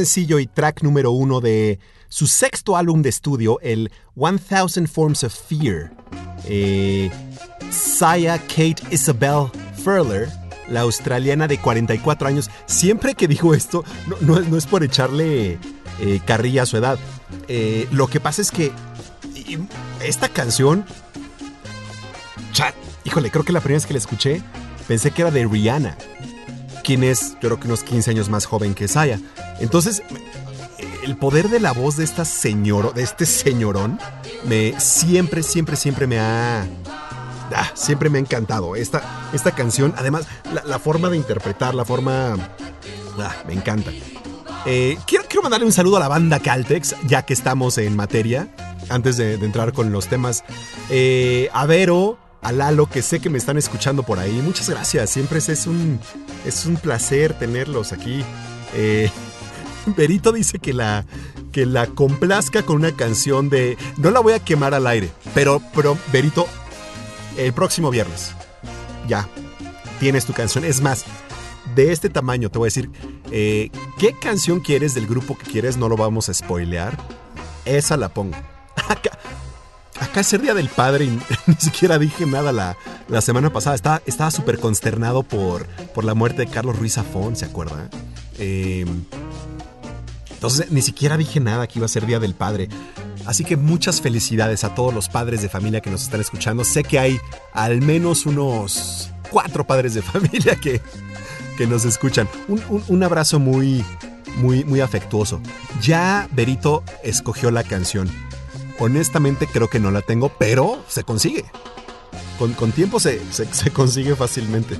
sencillo y track número uno de su sexto álbum de estudio, el 1000 Forms of Fear. Eh, Saya Kate Isabel Furler, la australiana de 44 años. Siempre que digo esto, no, es- por echarle eh, carrilla a su edad. Eh, lo que pasa es que esta canción, chat, híjole, creo que la primera vez que la escuché, pensé que era de Rihanna quien es, yo creo que unos 15 años más joven que Saya. Entonces, el poder de la voz de esta señor, de este señorón, me siempre, siempre, siempre me ha. ah, siempre me ha encantado. Esta, esta canción, además, la, forma de interpretar, la forma. ah, me encanta. Eh, quiero, quiero mandarle un saludo a la banda Caltex, ya que estamos en materia, antes de, entrar con los temas. Eh, a Vero, a Lalo, que sé que me están escuchando por ahí. Muchas gracias, siempre es, es un, es un placer tenerlos aquí. Eh, Berito dice que la, que la complazca con una canción de... No la voy a quemar al aire, pero, pero Berito, el próximo viernes, ya, tienes tu canción. Es más, de este tamaño te voy a decir, eh, ¿qué canción quieres del grupo que quieres? No lo vamos a spoilear. Esa la pongo. Acá, es el Día del Padre y ni siquiera dije nada la, la semana pasada. Estaba estaba súper consternado por, por la muerte de Carlos Ruiz Zafón, ¿se acuerda? Eh, entonces ni siquiera dije nada que iba a ser Día del Padre. Así que muchas felicidades a todos los padres de familia que nos están escuchando. Sé que hay al menos unos cuatro padres de familia que, que nos escuchan. Un, un- un abrazo muy, muy, muy afectuoso. Ya Berito escogió la canción. Honestamente creo que no la tengo, pero se consigue. Con, con tiempo se, se- consigue fácilmente.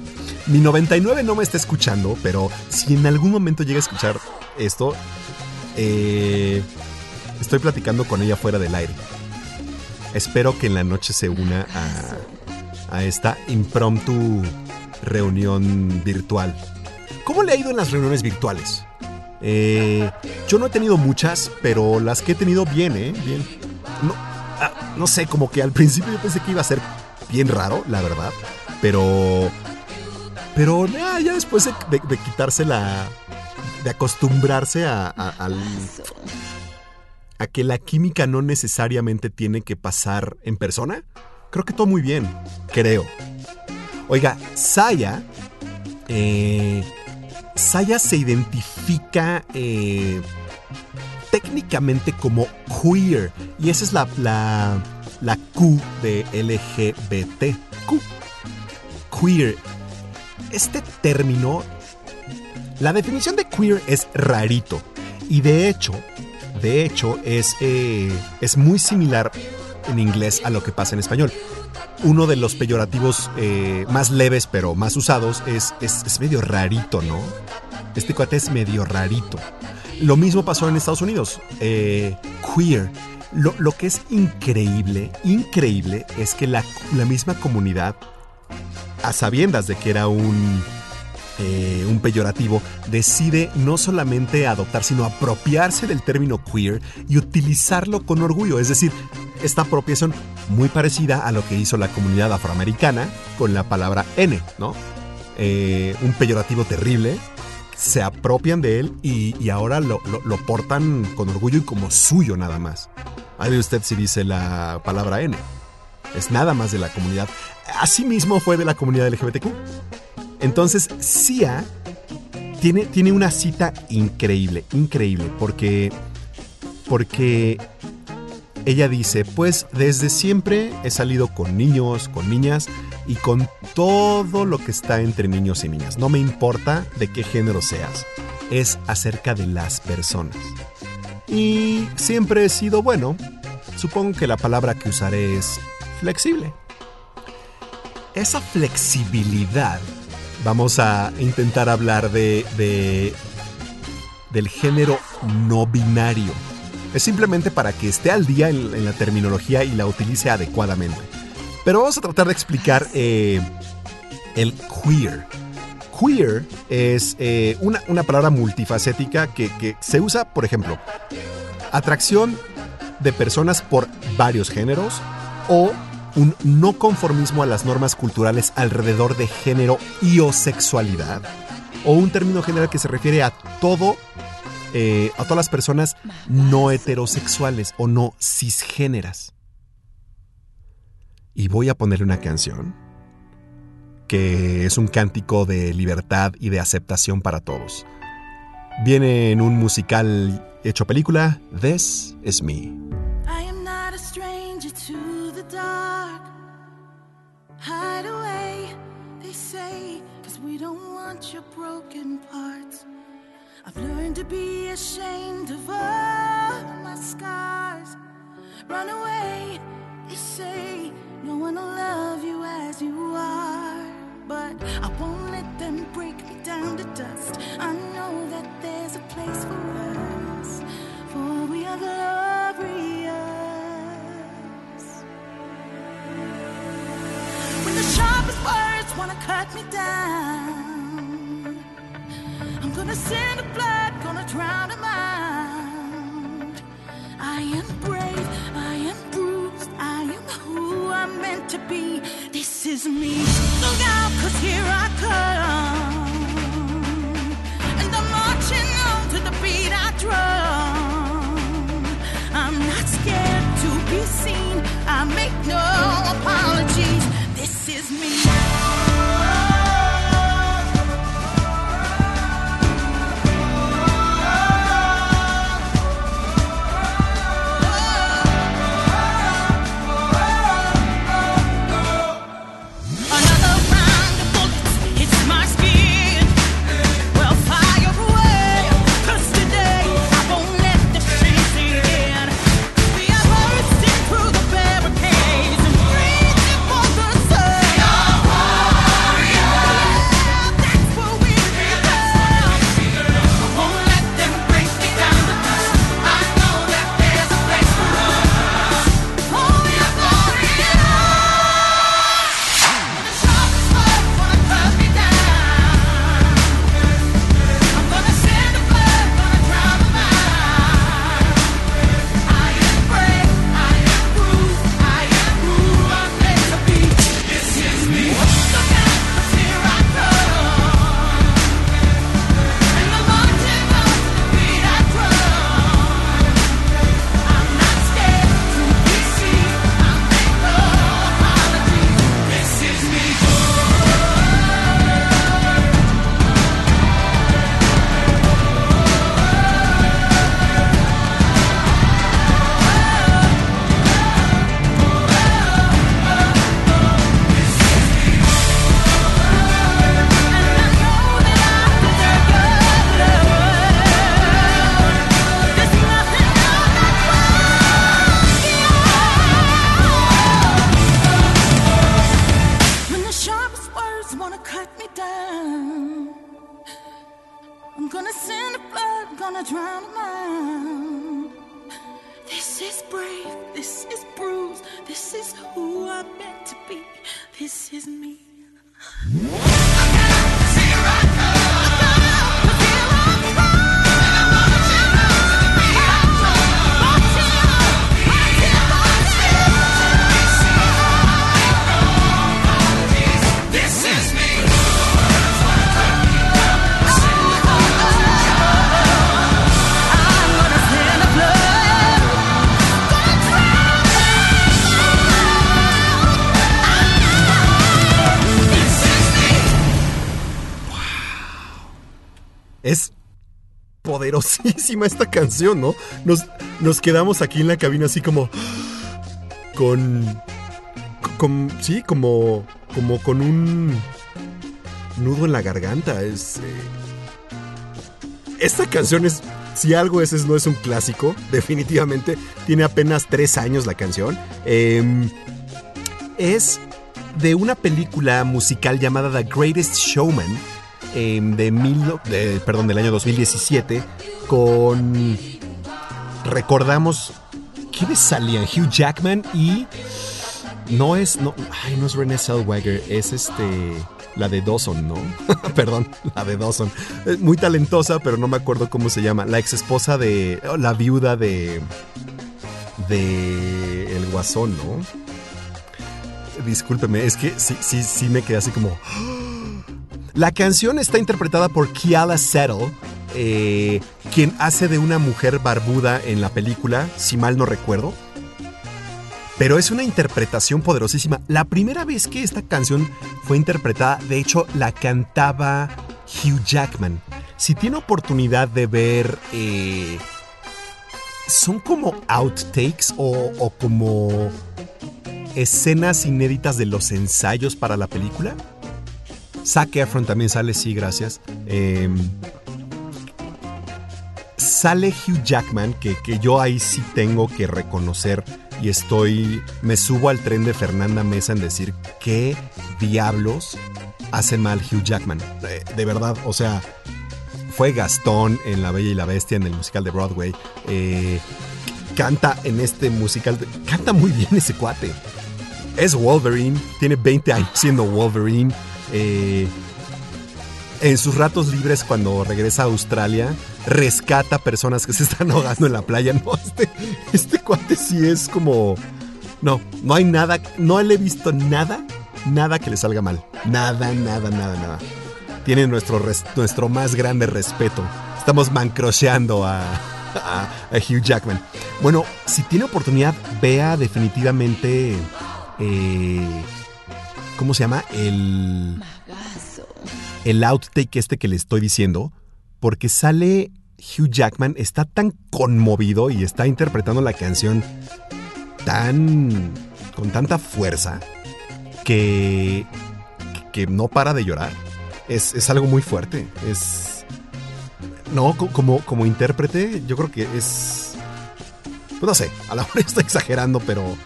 Mi 99 no me está escuchando, pero si en algún momento llega a escuchar esto, eh, estoy platicando con ella fuera del aire. Espero que en la noche se una a, a esta impromptu reunión virtual. ¿Cómo le ha ido en las reuniones virtuales? Eh, yo no he tenido muchas, pero las que he tenido bien, ¿eh? Bien. No, ah, no sé, como que al principio yo pensé que iba a ser bien raro, la verdad. Pero... Pero ah, ya después de, de- de quitarse la... De acostumbrarse a, a-. A que la química no necesariamente tiene que pasar en persona. Creo que todo muy bien, creo. Oiga, Saya... Eh, Saya se identifica eh, técnicamente como queer. Y esa es la, la, la Q de LGBT. Q. Queer. Este término, la definición de queer es rarito. Y de hecho, de hecho, es, eh, es muy similar en inglés a lo que pasa en español. Uno de los peyorativos eh, más leves pero más usados es, es, es medio rarito, ¿no? Este cuate es medio rarito. Lo mismo pasó en Estados Unidos. Eh, queer. Lo, lo que es increíble, increíble, es que la, la misma comunidad, a sabiendas de que era un, eh, un peyorativo, decide no solamente adoptar, sino apropiarse del término queer y utilizarlo con orgullo. Es decir, esta apropiación muy parecida a lo que hizo la comunidad afroamericana con la palabra N, ¿no? Eh, un peyorativo terrible, se apropian de él y, ahora lo- lo portan con orgullo y como suyo nada más. Ahí ve usted si dice la palabra N. Es nada más de la comunidad. Asimismo fue de la comunidad LGBTQ. Entonces, Sia tiene, tiene una cita increíble, increíble, porque, porque ella dice, pues desde siempre he salido con niños, con niñas y con todo lo que está entre niños y niñas. No me importa de qué género seas, es acerca de las personas. Y siempre he sido bueno. Supongo que la palabra que usaré es flexible. Esa flexibilidad, vamos a intentar hablar de, de del género no binario. Es simplemente para que esté al día en, la terminología y la utilice adecuadamente. Pero vamos a tratar de explicar eh, el queer. Queer es eh, una, palabra multifacética que, que se usa, por ejemplo, atracción de personas por varios géneros o un no conformismo a las normas culturales alrededor de género y o sexualidad o un término general que se refiere a todo eh, a todas las personas no heterosexuales o no cisgéneras. Y voy a ponerle una canción que es un cántico de libertad y de aceptación para todos. Viene en un musical hecho película, This Is Me. I am not a stranger to the dark. Hide away, they say, cause we don't want your broken parts. I've learned to be ashamed of all my scars. Run away, they say, no one will love you as you are. But I won't let them break me down to dust. I know that there's a place for us, for we are glorious. When the sharpest words wanna cut me down. I'm gonna send the blood, gonna drown them out. I am brave, I am bruised, I am who I'm meant to be. This is me. Look out, cause here I come. And I'm marching on to the beat I drum. I'm not scared to be seen. I make no apologies. This is me. Poderosísima esta canción, ¿no? Nos, nos quedamos aquí en la cabina así como... Con... con sí, como... Como con un... Nudo en la garganta. Es... eh, Esta canción es... Si algo es, no es un clásico, definitivamente. Tiene apenas tres años la canción. Em, es de una película musical llamada The Greatest Showman em, de mil, perdón, del año 2017 con recordamos quiénes salían Hugh Jackman y no es no ay no es Renée Zellweger es este la de Dawson no perdón la de Dawson. Muy talentosa pero no me acuerdo cómo se llama. La ex esposa de oh, la viuda de de el guasón no discúlpeme es que sí sí sí me quedé así como la canción está interpretada por Kiala Settle, eh, quien hace de una mujer barbuda en la película, si mal no recuerdo. Pero es una interpretación poderosísima. La primera vez que esta canción fue interpretada, de hecho, la cantaba Hugh Jackman. Si tiene oportunidad de ver... eh, son como outtakes o, o como escenas inéditas de los ensayos para la película. Zac Efron también sale, sí, gracias. Eh, sale Hugh Jackman, que, que yo ahí sí tengo que reconocer y estoy, me subo al tren de Fernanda Mesa en decir qué diablos hace mal Hugh Jackman. Eh, de verdad, o sea, fue Gastón en La Bella y la Bestia, en el musical de Broadway. Eh, canta en este musical, canta muy bien ese cuate. Es Wolverine, tiene 20 años siendo Wolverine. Eh, en sus ratos libres cuando regresa a Australia, rescata personas que se están ahogando en la playa. No, este, este cuate sí es como... No, no hay nada, no le he visto nada, nada que le salga mal. Nada, nada, nada, nada. Tiene nuestro, nuestro más grande respeto. Estamos mancrocheando a Hugh Jackman. Bueno, si tiene oportunidad, vea definitivamente... eh, ¿Cómo se llama? El el outtake este que le estoy diciendo, porque sale Hugh Jackman, está tan conmovido y está interpretando la canción tan... con tanta fuerza que... que no para de llorar. Es, es algo muy fuerte. Es... No, co- como, como intérprete, yo creo que es... Pues no sé, a lo mejor estoy exagerando, pero...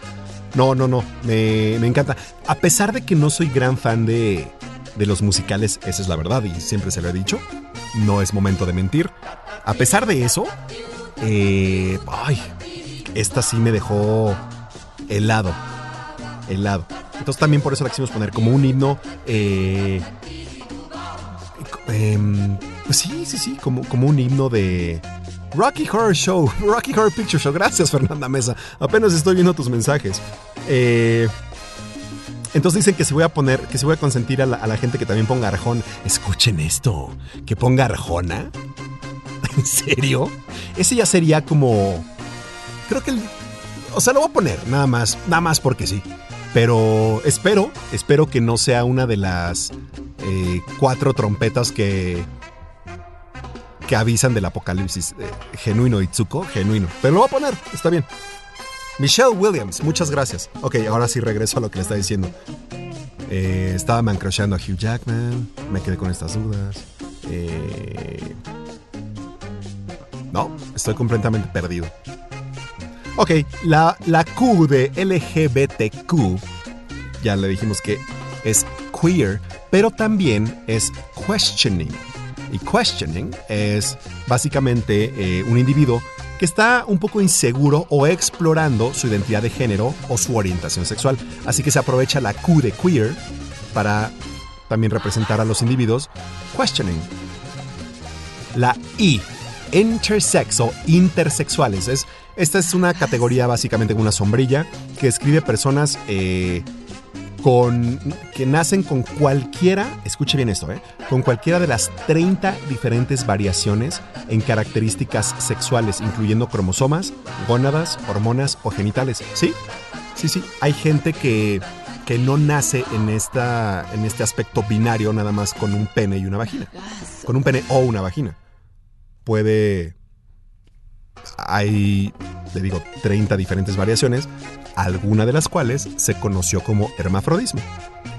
No, no, no, me, me encanta. A pesar de que no soy gran fan de, de los musicales, esa es la verdad y siempre se lo he dicho, no es momento de mentir. A pesar de eso, eh, ay, esta sí me dejó helado, helado. Entonces también por eso la quisimos poner como un himno, eh, em, pues sí, sí, sí, como, como un himno de Rocky Horror Show, Rocky Horror Picture Show. Gracias Fernanda Mesa, apenas estoy viendo tus mensajes. Eh, entonces dicen que si voy a poner, que si voy a consentir a la, gente que también ponga Arjón. Escuchen esto, que ponga Arjona. ¿En serio? Ese ya sería como. Creo que el. O sea, lo voy a poner, nada más, nada más porque sí. Pero espero, espero que no sea una de las eh, cuatro trompetas que. Que avisan del apocalipsis. Eh, genuino Itzuko, genuino. Pero lo voy a poner, está bien. Michelle Williams, muchas gracias. Ok, ahora sí regreso a lo que le estaba diciendo. Eh, estaba mancrocheando a Hugh Jackman, me quedé con estas dudas. Eh, no, estoy completamente perdido. Ok, la, la Q de LGBTQ, ya le dijimos que es queer, pero también es questioning. Y questioning es básicamente eh, un individuo que está un poco inseguro o explorando su identidad de género o su orientación sexual. Así que se aprovecha la Q de queer para también representar a los individuos questioning. La I, intersex o intersexuales. Es, esta es una categoría básicamente con una sombrilla que describe personas eh, con, que nacen con cualquiera, escuche bien esto, ¿eh? con cualquiera de las 30 diferentes variaciones en características sexuales, incluyendo cromosomas, gónadas, hormonas o genitales. ¿Sí? Sí, sí. Hay gente que, que no nace en, esta, en este aspecto binario nada más con un pene y una vagina. Con un pene o una vagina. Puede... Hay, le digo, 30 diferentes variaciones, alguna de las cuales se conoció como hermafrodismo.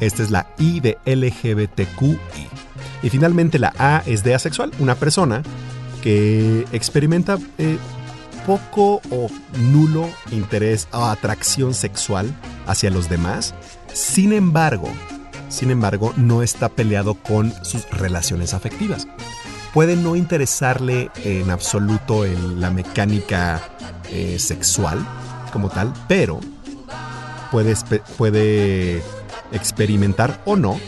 Esta es la I de LGBTQI. Y finalmente la A es de asexual, una persona que experimenta eh, poco o nulo interés o atracción sexual hacia los demás. Sin embargo, sin embargo, no está peleado con sus relaciones afectivas. Puede no interesarle en absoluto el- la mecánica eh, sexual como tal, pero puede, puede experimentar o no,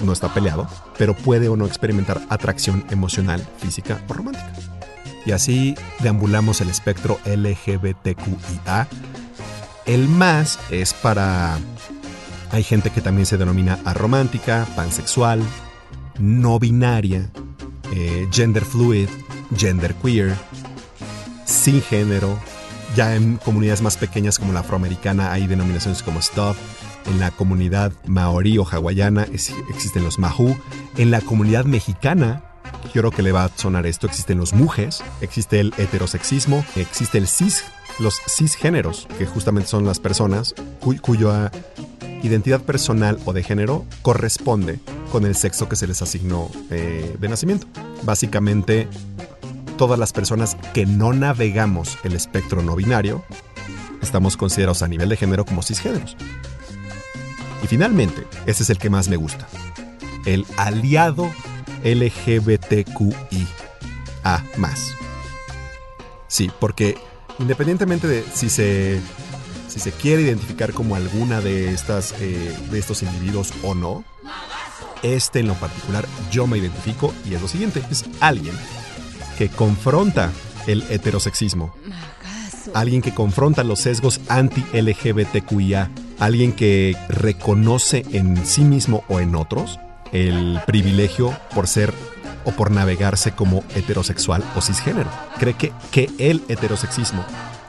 no está peleado, pero puede o no experimentar atracción emocional, física o romántica. Y así deambulamos el espectro LGBTQIA. El más es para... Hay gente que también se denomina aromántica, pansexual, no binaria, eh, gender fluid, gender queer, sin género. Ya en comunidades más pequeñas como la afroamericana hay denominaciones como stuff. En la comunidad maorí o hawaiana existen los mahu. En la comunidad mexicana, creo que le va a sonar esto, existen los mujes, existe el heterosexismo, existe el cis, los cisgéneros, que justamente son las personas cu- cuya identidad personal o de género corresponde con el sexo que se les asignó eh, de nacimiento. Básicamente, todas las personas que no navegamos el espectro no binario estamos considerados a nivel de género como cisgéneros. Y finalmente, ese es el que más me gusta. El aliado LGBTQIA. Sí, porque independientemente de si se, si se quiere identificar como alguna de, estas, eh, de estos individuos o no, este en lo particular yo me identifico y es lo siguiente, es alguien que confronta el heterosexismo, alguien que confronta los sesgos anti-LGBTQIA, alguien que reconoce en sí mismo o en otros el privilegio por ser o por navegarse como heterosexual o cisgénero. Cree que, que el heterosexismo,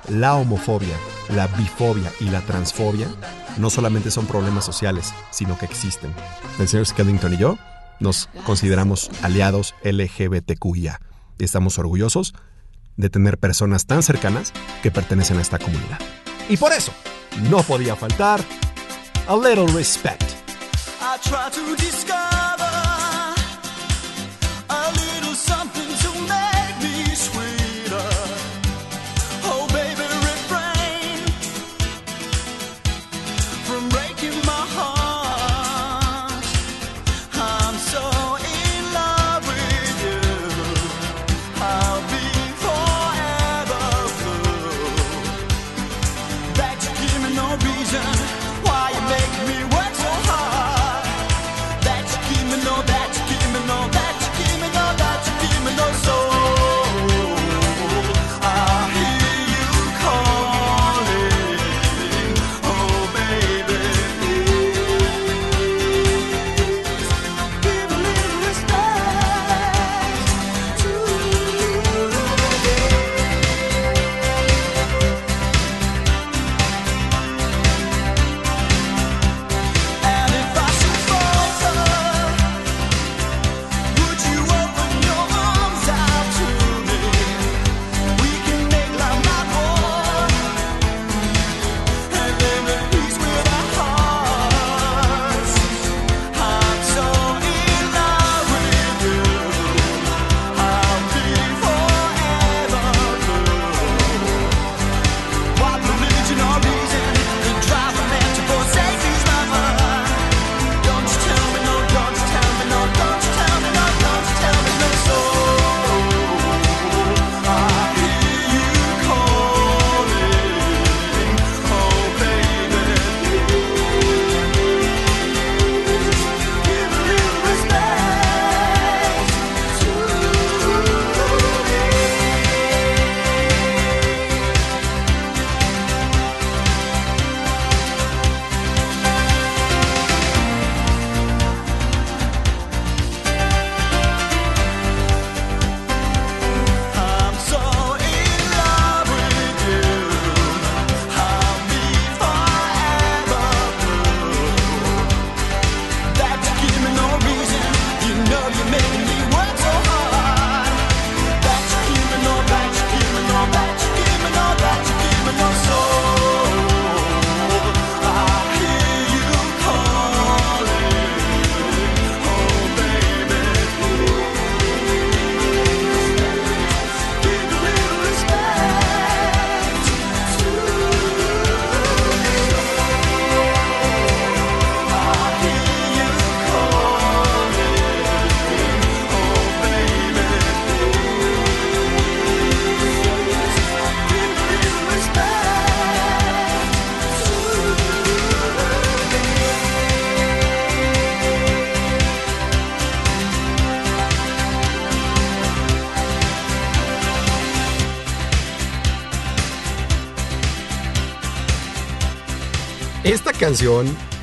la homofobia, la bifobia y la transfobia no solamente son problemas sociales, sino que existen. El señor Skellington y yo nos consideramos aliados LGBTQIA estamos orgullosos de tener personas tan cercanas que pertenecen a esta comunidad. Y por eso, no podía faltar a little respect. I try to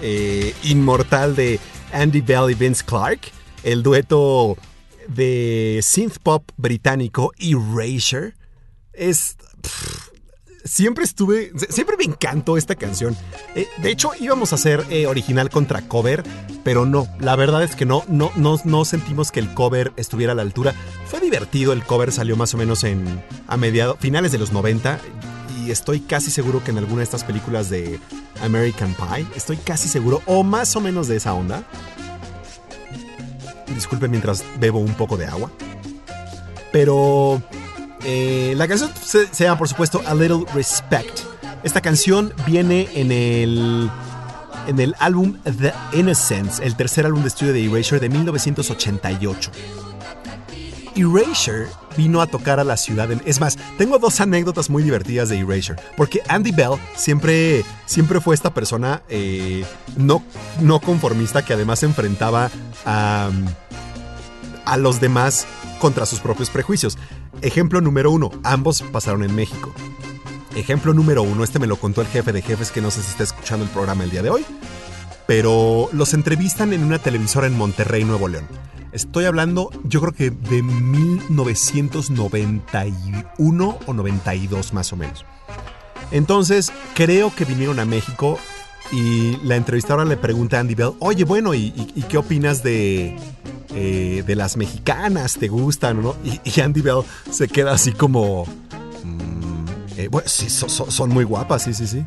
eh, inmortal de Andy Bell y Vince Clark, el dueto de synth pop británico Erasure, es... siempre estuve... Siempre me encantó esta canción. Eh, de hecho, íbamos a hacer eh, original contra cover, pero no. La verdad es que no, no, no, no sentimos que el cover estuviera a la altura. Fue divertido, el cover salió más o menos en... a mediados... finales de los 90 y estoy casi seguro que en alguna de estas películas de American Pie, estoy casi seguro, o más o menos de esa onda. Disculpe mientras bebo un poco de agua. Pero eh, la canción se, se llama, por supuesto, A Little Respect. Esta canción viene en el en el álbum The Innocents, el tercer álbum de estudio de Erasure de 1988. Erasure vino a tocar a la ciudad. en- es más, tengo dos anécdotas muy divertidas de Erasure. Porque Andy Bell siempre, siempre fue esta persona eh, no, no conformista que además enfrentaba a, a los demás contra sus propios prejuicios. Ejemplo número uno, ambos pasaron en México. Ejemplo número uno, este me lo contó el jefe de jefes que no sé si está escuchando el programa el día de hoy, pero los entrevistan en una televisora en Monterrey, Nuevo León. Estoy hablando, yo creo que de 1991 o 92 más o menos. Entonces, creo que vinieron a México y la entrevistadora le pregunta a Andy Bell, oye, bueno, ¿y, qué opinas de, eh, de las mexicanas? ¿Te gustan no? Y, Andy Bell se queda así como... mm, eh, bueno, sí, so- so- son muy guapas, sí, sí, sí.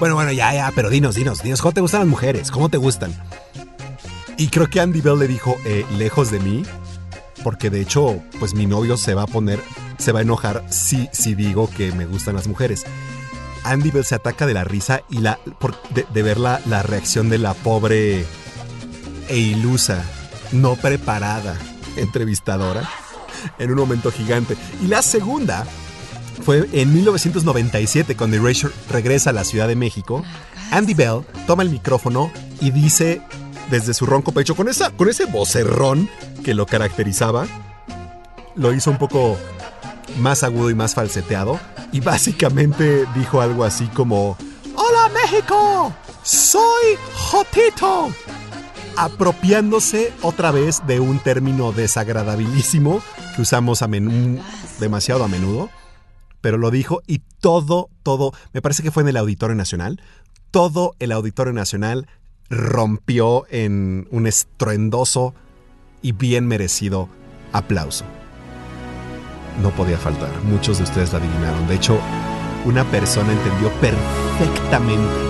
Bueno, bueno, ya, ya, pero dinos, dinos, dinos, ¿cómo te gustan las mujeres? ¿Cómo te gustan? Y creo que Andy Bell le dijo, eh, lejos de mí, porque de hecho, pues mi novio se va a poner, se va a enojar si, si digo que me gustan las mujeres. Andy Bell se ataca de la risa y la, por- de, de ver la, la reacción de la pobre e ilusa, no preparada entrevistadora en un momento gigante. Y la segunda fue en 1997 cuando Erasure regresa a la Ciudad de México. Andy Bell toma el micrófono y dice desde su ronco pecho con esa con ese vocerrón que lo caracterizaba. Lo hizo un poco más agudo y más falseteado y básicamente dijo algo así como Hola México, soy Jotito. Apropiándose otra vez de un término desagradabilísimo que usamos a demasiado a menudo pero lo dijo y todo, todo, me parece que fue en el Auditorio Nacional, todo el Auditorio Nacional rompió en un estruendoso y bien merecido aplauso. No podía faltar, muchos de ustedes la adivinaron, de hecho, una persona entendió perfectamente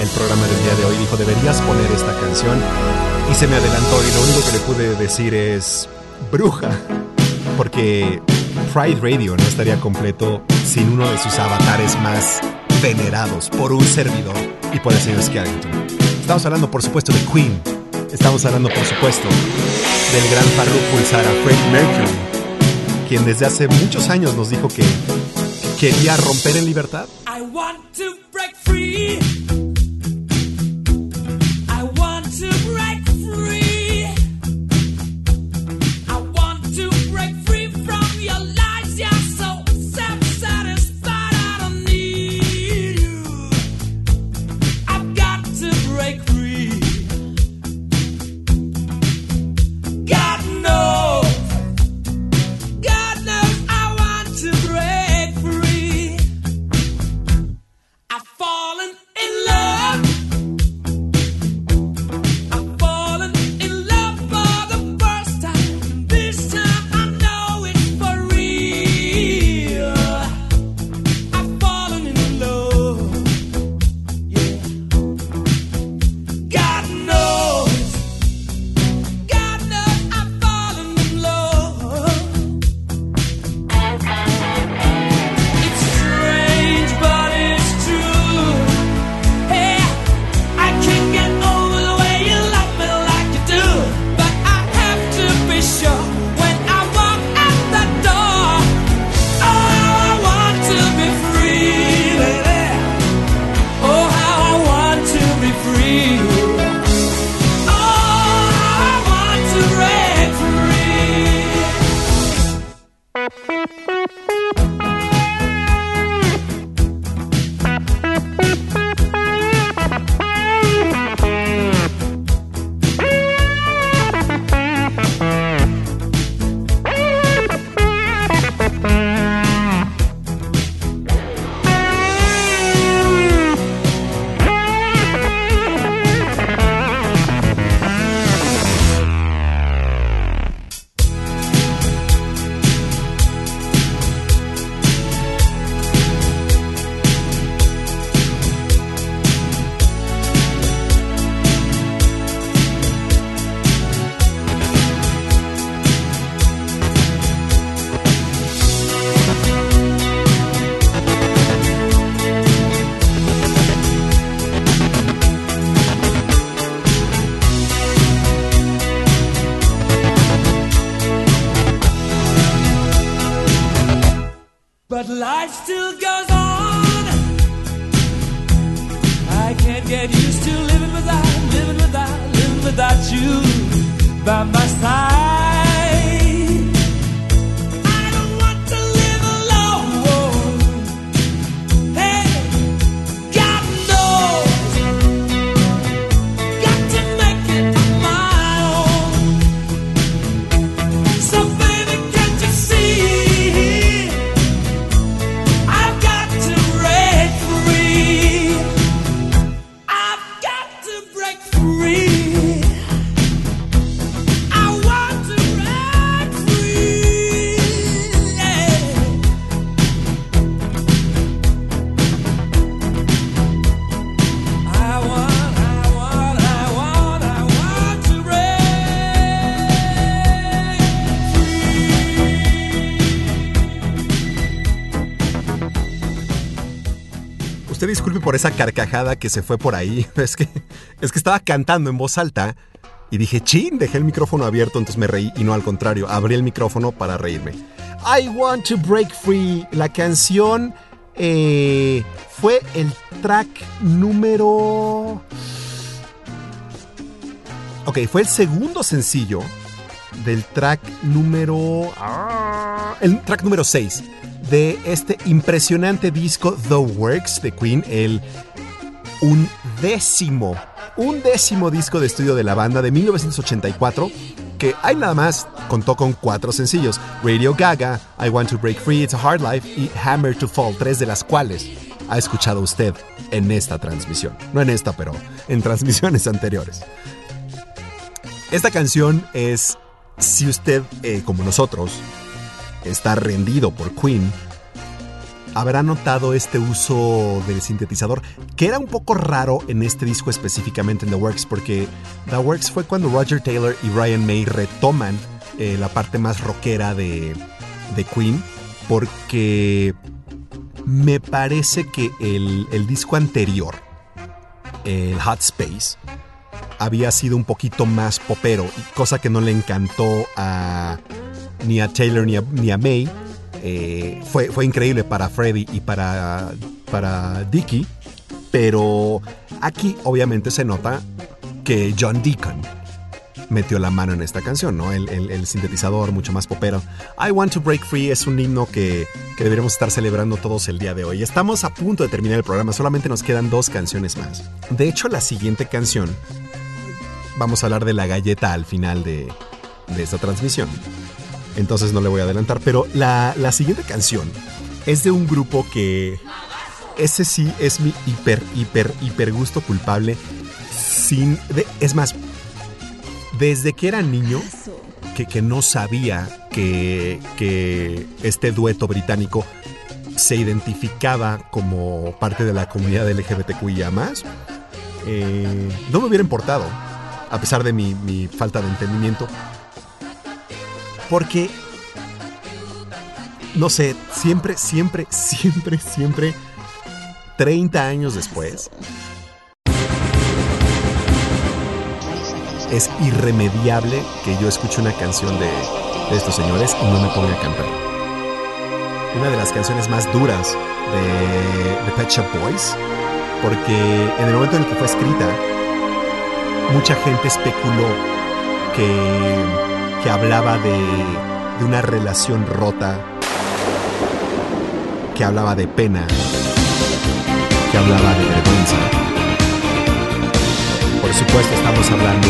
el programa del día de hoy, dijo, deberías poner esta canción y se me adelantó y lo único que le pude decir es, bruja, porque Pride Radio no estaría completo sin uno de sus avatares más venerados por un servidor y por el señor Skellington. Estamos hablando, por supuesto, de Queen. Estamos hablando, por supuesto, del gran Farrukh Pulsara, Freddie Mercury, quien desde hace muchos años nos dijo que quería romper en libertad. I want to break free. Por esa carcajada que se fue por ahí. Es que, es que estaba cantando en voz alta y dije, chin, dejé el micrófono abierto, entonces me reí y no al contrario, abrí el micrófono para reírme. I Want to Break Free, la canción eh, fue el track número... Ok, fue el segundo sencillo del track número... ah, el track número 6 de este impresionante disco The Works de Queen, el undécimo, undécimo disco de estudio de la banda de 1984, que hay nada más contó con cuatro sencillos, Radio Gaga, I Want to Break Free, It's a Hard Life y Hammer to Fall, tres de las cuales ha escuchado usted en esta transmisión. No en esta, pero en transmisiones anteriores. Esta canción es, si usted, eh, como nosotros, está rendido por Queen, habrá notado este uso del sintetizador, que era un poco raro en este disco específicamente en The Works, porque The Works fue cuando Roger Taylor y Brian May retoman eh, la parte más rockera de, de Queen, porque me parece que el, el disco anterior, el Hot Space, había sido un poquito más popero, cosa que no le encantó a ni a Taylor ni a, ni a May. Eh, fue, fue increíble para Freddie y para, para Dickie, pero aquí obviamente se nota que John Deacon metió la mano en esta canción, ¿no? El, el- el sintetizador mucho más popero. I Want to Break Free es un himno que, que deberíamos estar celebrando todos el día de hoy. Estamos a punto de terminar el programa, solamente nos quedan dos canciones más. De hecho, la siguiente canción, vamos a hablar de la galleta al final de, de esta transmisión. Entonces no le voy a adelantar, pero la, la siguiente canción es de un grupo que ese sí es mi hiper, hiper, hiper gusto culpable. Sin, es más, desde que era niño, que, que no sabía que, que este dueto británico se identificaba como parte de la comunidad LGBTQIA+, eh, no me hubiera importado, a pesar de mi, mi falta de entendimiento, porque, no sé, siempre, siempre, siempre, siempre, 30 años después, es irremediable que yo escuche una canción de, estos señores y no me ponga a cantar. Una de las canciones más duras de, de Pet Shop Boys, porque en el momento en el que fue escrita, mucha gente especuló que, que hablaba de, de una relación rota, que hablaba de pena, que hablaba de vergüenza. Por supuesto estamos hablando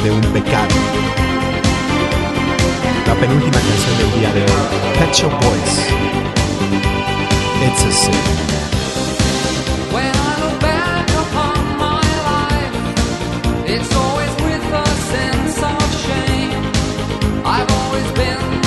de, de un pecado. La penúltima canción del día de hoy, Pet Shop Boys. It's a sin. It's always always been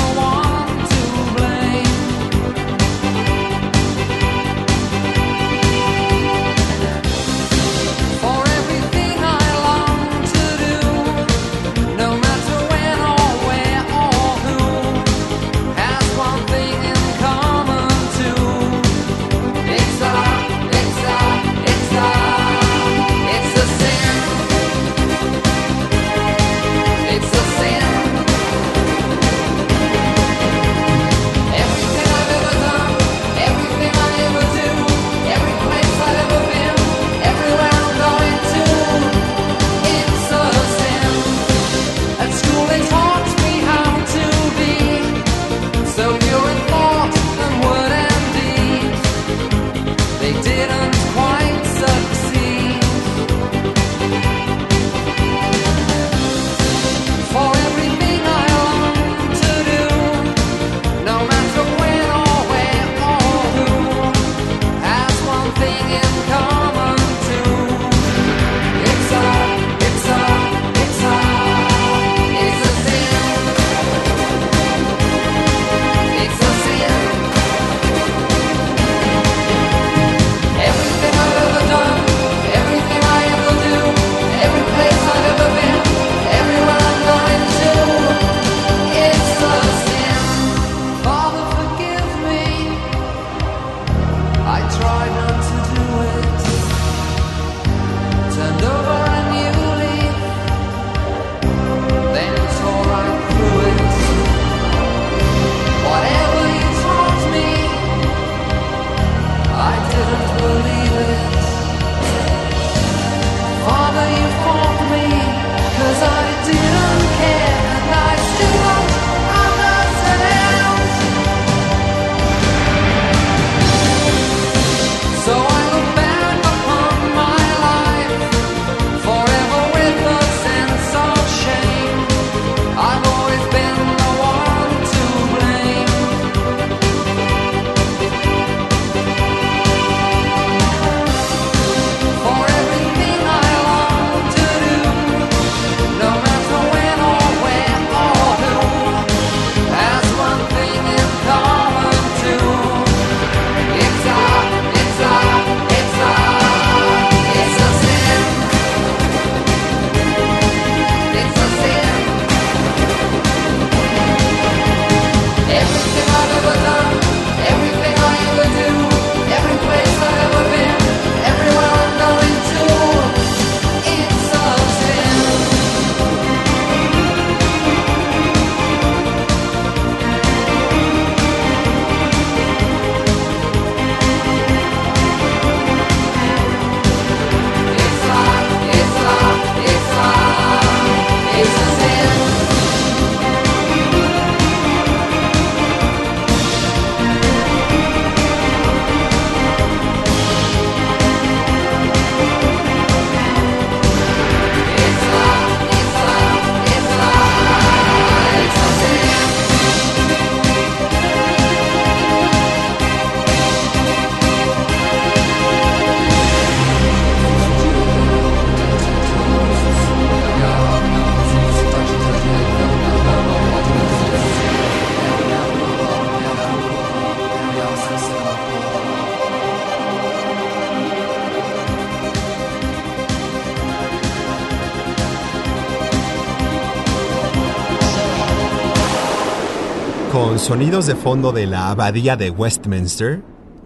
sonidos de fondo de la abadía de Westminster,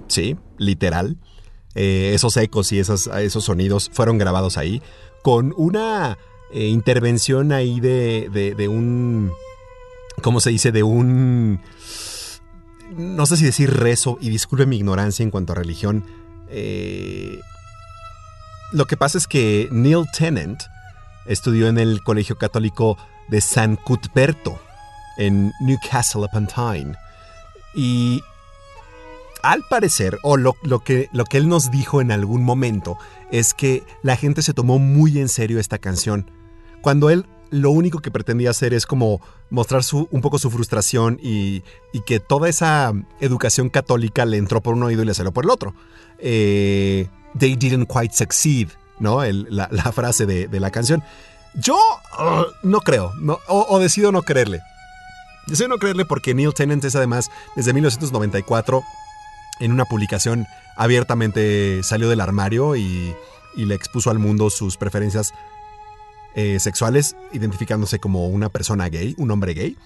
sí, literal. Eh, esos ecos y esas- esos sonidos fueron grabados ahí, con una eh, intervención ahí de, de- de un, ¿cómo se dice? De un, no sé si decir rezo, y disculpe mi ignorancia en cuanto a religión. eh, lo que pasa es que Neil Tennant estudió en el Colegio Católico de San Cuthberto, en Newcastle upon Tyne. Y al parecer, o lo, lo que, lo que él nos dijo en algún momento, es que la gente se tomó muy en serio esta canción. Cuando él lo único que pretendía hacer es como mostrar su, un poco su frustración y, y que toda esa educación católica le entró por un oído y le salió por el otro. Eh, They didn't quite succeed, ¿no? La, frase de, de la canción. Yo uh, no creo, o decido no creerle. Decido no creerle porque Neil Tennant es además desde 1994 en una publicación abiertamente salió del armario y, y le expuso al mundo sus preferencias eh, sexuales, identificándose como una persona gay, un hombre gay.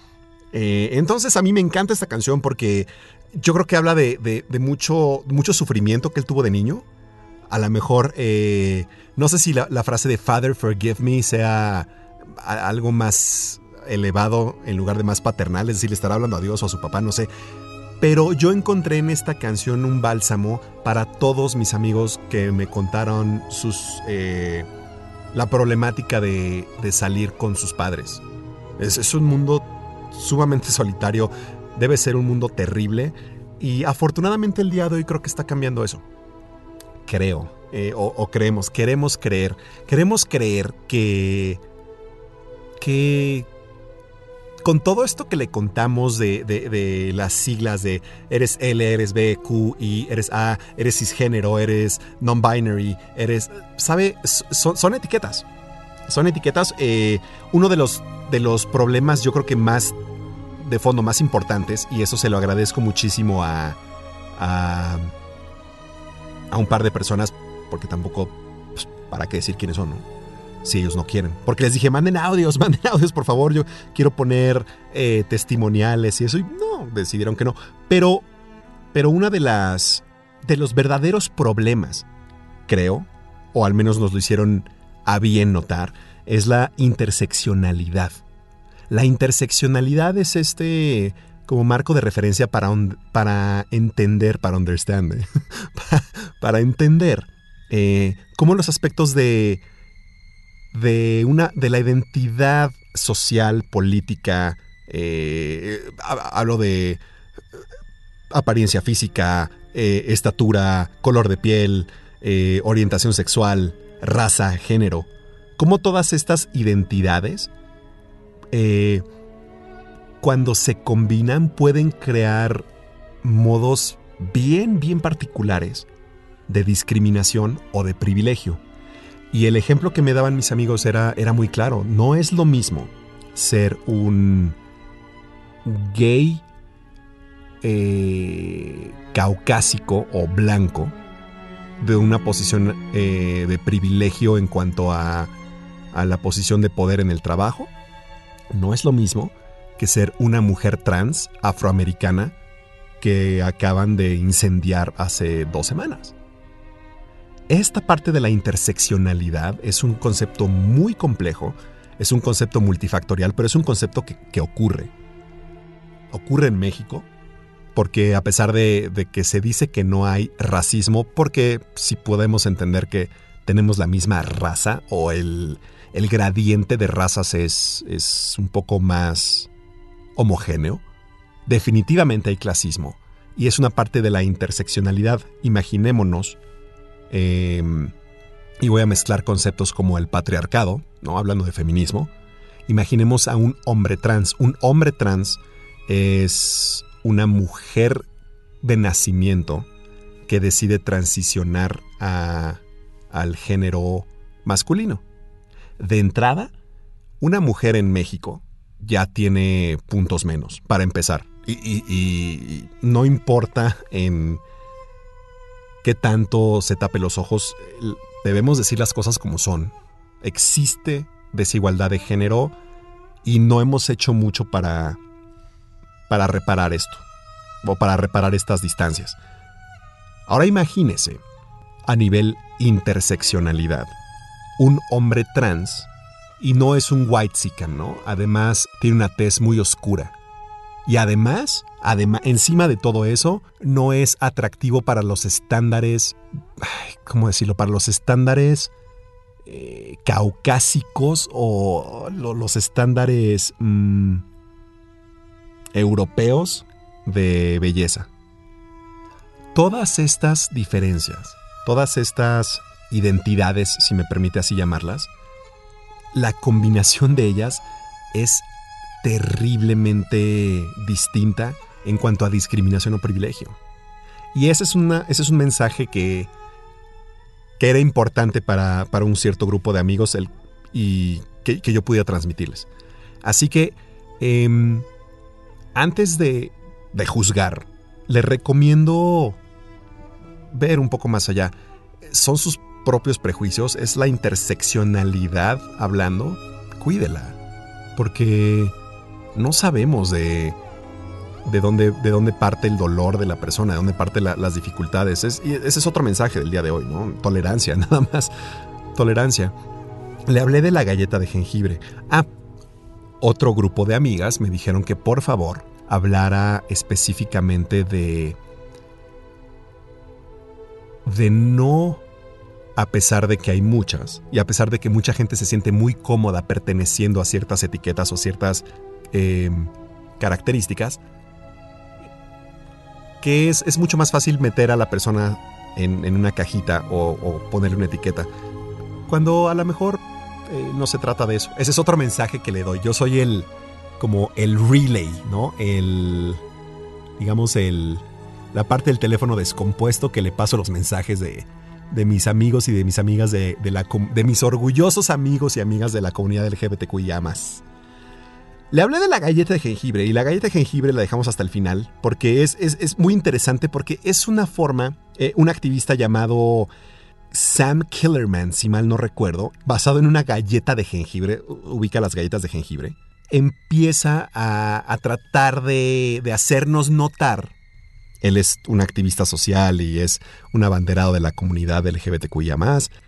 Eh, entonces a mí me encanta esta canción porque yo creo que habla de, de- mucho, mucho sufrimiento que él tuvo de niño. A lo mejor, eh, no sé si la, frase de Father Forgive Me sea algo más elevado en lugar de más paternal, es decir, le estará hablando a Dios o a su papá, no sé. Pero yo encontré en esta canción un bálsamo para todos mis amigos que me contaron sus eh, la problemática de, de salir con sus padres. Es, un mundo sumamente solitario, debe ser un mundo terrible y afortunadamente el día de hoy creo que está cambiando eso. Creo, eh, o, o creemos, queremos creer, queremos creer que, que con todo esto que le contamos de, de- de las siglas de eres L, eres B, Q, I, eres A, eres cisgénero, eres non-binary, eres... ¿Sabe? Son, etiquetas. Son etiquetas. eh, uno de los, de los problemas yo creo que más de fondo, más importantes, y eso se lo agradezco muchísimo a, a, a un par de personas, porque tampoco, pues, ¿para qué decir quiénes son? no? Si ellos no quieren. Porque les dije, manden audios, manden audios, por favor. Yo quiero poner eh, testimoniales y eso. Y no, decidieron que no. Pero, pero una de las. de los verdaderos problemas, creo, o al menos nos lo hicieron a bien notar, es la interseccionalidad. La interseccionalidad es este como marco de referencia para, para entender, para understand, para, para entender eh, cómo los aspectos de, de, una, de la identidad social, política, eh, ha- hablo de eh, apariencia física, eh, estatura, color de piel, orientación sexual, raza, género, cómo todas estas identidades, cuando se combinan, pueden crear modos bien, bien particulares de discriminación o de privilegio. Y el ejemplo que me daban mis amigos era, era muy claro. No es lo mismo ser un gay eh, caucásico o blanco de una posición eh, de privilegio en cuanto a, a la posición de poder en el trabajo. No es lo mismo que ser una mujer trans afroamericana que acaban de incendiar hace dos semanas. Esta parte de la interseccionalidad es un concepto muy complejo, es un concepto multifactorial, pero es un concepto que, ocurre. Ocurre en México, porque a pesar de, que se dice que no hay racismo, porque si podemos entender que tenemos la misma raza o el, gradiente de razas es un poco más homogéneo, definitivamente hay clasismo y es una parte de la interseccionalidad. Imaginémonos eh, y voy a mezclar conceptos como el patriarcado, ¿no? Hablando de feminismo. Imaginemos a un hombre trans. Un hombre trans es una mujer de nacimiento que decide transicionar a- al género masculino. De entrada, una mujer en México ya tiene puntos menos, para empezar. Y no importa en tanto se tape los ojos, debemos decir las cosas como son. Existe desigualdad de género y no hemos hecho mucho para para reparar esto, o para reparar estas distancias. Ahora imagínese, a nivel interseccionalidad, un hombre trans, y no es un white ¿no? Además, tiene una tez muy oscura. Y además, encima de todo eso, no es atractivo para los estándares, ¿cómo decirlo? Para los estándares eh, caucásicos o lo- los estándares mm, europeos de belleza. Todas estas diferencias, todas estas identidades, si me permite así llamarlas, la combinación de ellas es terriblemente distinta en cuanto a discriminación o privilegio. Y ese es, una, ese es un mensaje que, que era importante para, para un cierto grupo de amigos el- y que, yo pudiera transmitirles. Así que, em, antes de, de juzgar, les recomiendo ver un poco más allá. Son sus propios prejuicios, es la interseccionalidad hablando. Cuídela, porque no sabemos de, de, dónde, de dónde parte el dolor de la persona, de dónde parten las dificultades. Es- y ese es otro mensaje del día de hoy, ¿no? Tolerancia, nada más. Tolerancia. Le hablé de la galleta de jengibre. Ah, otro grupo de amigas me dijeron que por favor hablara específicamente de de no a pesar de que hay muchas y a pesar de que mucha gente se siente muy cómoda perteneciendo a ciertas etiquetas o ciertas eh, características que es, es mucho más fácil meter a la persona en, en una cajita o, ponerle una etiqueta cuando a lo mejor eh, no se trata de eso. Ese es otro mensaje que le doy. Yo soy el, como el relay, ¿no? El, digamos, el, la parte del teléfono descompuesto que le paso los mensajes de, de mis amigos y de mis amigas de, de la, de mis orgullosos amigos y amigas de la comunidad LGBTQIA+. Le hablé de la galleta de jengibre y la galleta de jengibre la dejamos hasta el final porque es, es- es muy interesante porque es una forma, eh, un activista llamado Sam Killerman, si mal no recuerdo, basado en una galleta de jengibre, ubica las galletas de jengibre, empieza a, a tratar de, de hacernos notar. Él es un activista social y es un abanderado de la comunidad LGBTQIA+,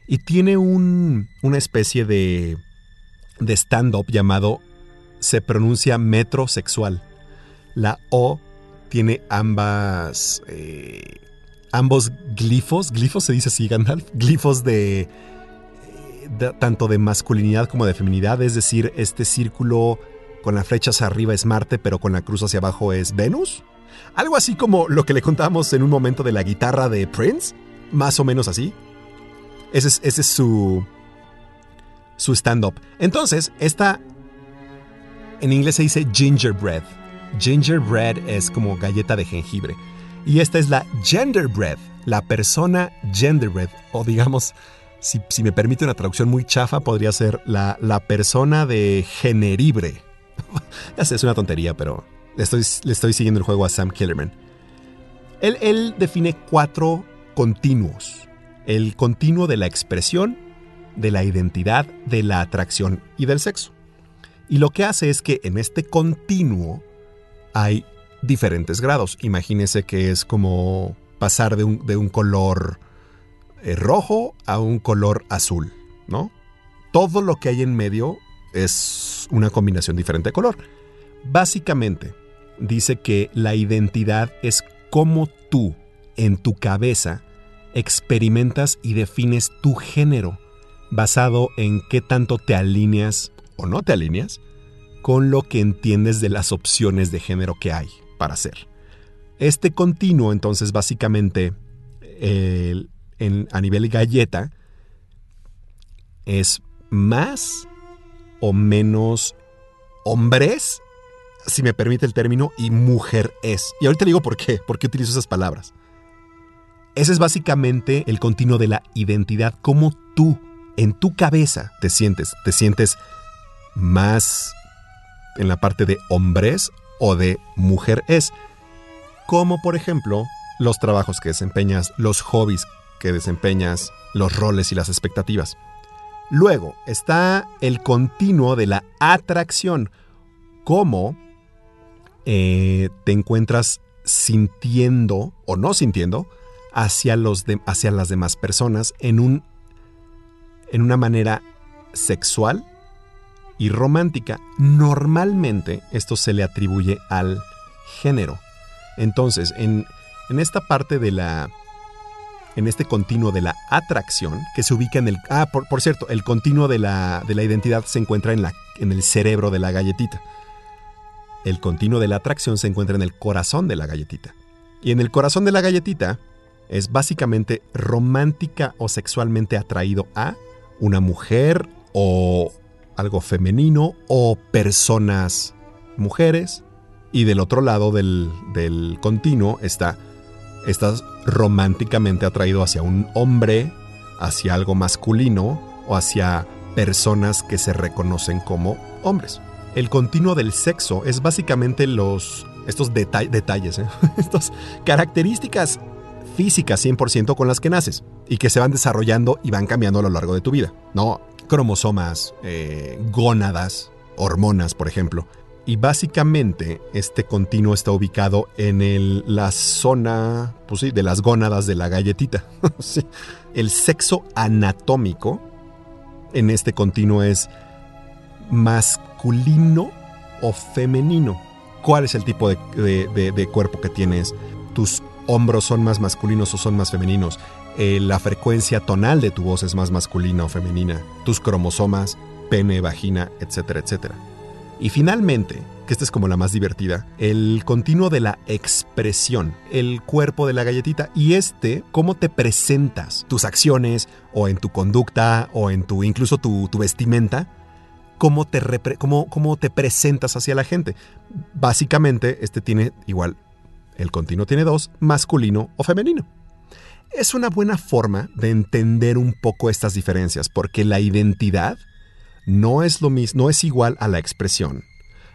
y tiene un- una especie de, de stand-up llamado se pronuncia metrosexual. La O tiene ambas. eh, ambos glifos. Glifos se dice así, Gandalf. Glifos de, eh, de- tanto de masculinidad como de feminidad. Es decir, este círculo con la flecha hacia arriba es Marte, pero con la cruz hacia abajo es Venus. Algo así como lo que le contábamos en un momento de la guitarra de Prince. Más o menos así. Ese es, ese es su. Su stand-up. Entonces, esta en inglés se dice gingerbread. Gingerbread es como galleta de jengibre. Y esta es la genderbread, la persona genderbread. O digamos, si, si me permite una traducción muy chafa, podría ser la, la persona de generibre. es una tontería, pero le estoy, le estoy siguiendo el juego a Sam Killerman. Él, él define cuatro continuos. El continuo de la expresión, de la identidad, de la atracción y del sexo. Y lo que hace es que en este continuo hay diferentes grados. Imagínese que es como pasar de un, de un color eh, rojo a un color azul, ¿no? Todo lo que hay en medio es una combinación diferente de color. Básicamente, dice que la identidad es cómo tú, en tu cabeza, experimentas y defines tu género, basado en qué tanto te alineas o no te alineas con lo que entiendes de las opciones de género que hay para ser. Este continuo, entonces, básicamente, en- a nivel galleta, es más o menos hombres, si me permite el término, y mujer es. Y ahorita digo por qué, por qué utilizo esas palabras. Ese es básicamente el continuo de la identidad, cómo tú, en tu cabeza, te sientes. Te sientes más en la parte de hombres o de mujer es. Como por ejemplo los trabajos que desempeñas, los hobbies que desempeñas, los roles y las expectativas. Luego está el continuo de la atracción, como eh, te encuentras sintiendo o no sintiendo hacia, los hacia las demás personas en, un, en una manera sexual y romántica. Normalmente esto se le atribuye al género. Entonces, en, en esta parte de la... En este continuo de la atracción, que se ubica en el... Ah, por, por cierto, el continuo de la, de la identidad se encuentra en, la, en el cerebro de la galletita. El continuo de la atracción se encuentra en el corazón de la galletita. Y en el corazón de la galletita es básicamente romántica o sexualmente atraído a una mujer o algo femenino o personas mujeres. Y del otro lado del, del continuo está, estás románticamente atraído hacia un hombre, hacia algo masculino o hacia personas que se reconocen como hombres. El continuo del sexo es básicamente los estos deta- detalles, ¿eh? estas características físicas 100% con las que naces y que se van desarrollando y van cambiando a lo largo de tu vida. No cromosomas, eh, gónadas, hormonas, por ejemplo. Y básicamente este continuo está ubicado en el- la zona, pues sí, de las gónadas de la galletita. El sexo anatómico en este continuo es masculino o femenino. ¿Cuál es el tipo de cuerpo que tienes? ¿Tus hombros son más masculinos o son más femeninos? Eh, ¿La frecuencia tonal de tu voz es más masculina o femenina? ¿Tus cromosomas, pene, vagina, etcétera, etcétera? Y finalmente, que esta es como la más divertida, el continuo de la expresión, el cuerpo de la galletita y este, cómo te presentas, tus acciones o en tu conducta o en tu incluso tu, tu vestimenta, cómo te, cómo, cómo te presentas hacia la gente. Básicamente, este tiene igual, el continuo tiene dos, masculino o femenino. Es una buena forma de entender un poco estas diferencias, porque la identidad no es lo mismo, no es igual a la expresión,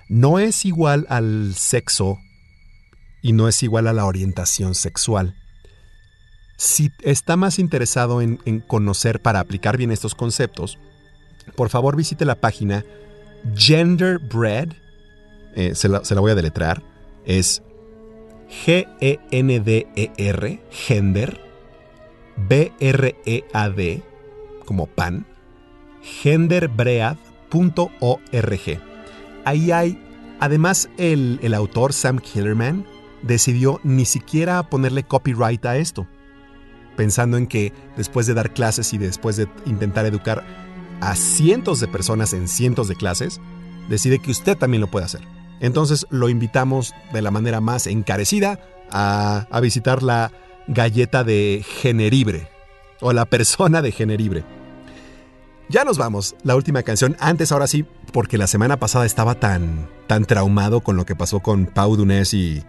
no es igual al sexo y no es igual a la orientación sexual. Si está más interesado en, conocer para aplicar bien estos conceptos, por favor visite la página Genderbread. eh, se, la, se la voy a deletrear. Es G-E-N-D-E-R, Gender, B-R-E-A-D, como pan, genderbread.org. Ahí hay, además el, el autor Sam Killerman decidió ni siquiera ponerle copyright a esto, pensando en que después de dar clases y después de intentar educar a cientos de personas en cientos de clases, decide que usted también lo puede hacer. Entonces lo invitamos de la manera más encarecida a, a visitar la galleta de Generibre o la persona de Generibre. Ya nos vamos, la última canción. Antes, ahora sí, porque la semana pasada estaba tan, tan traumado con lo que pasó con Pau Dunés y,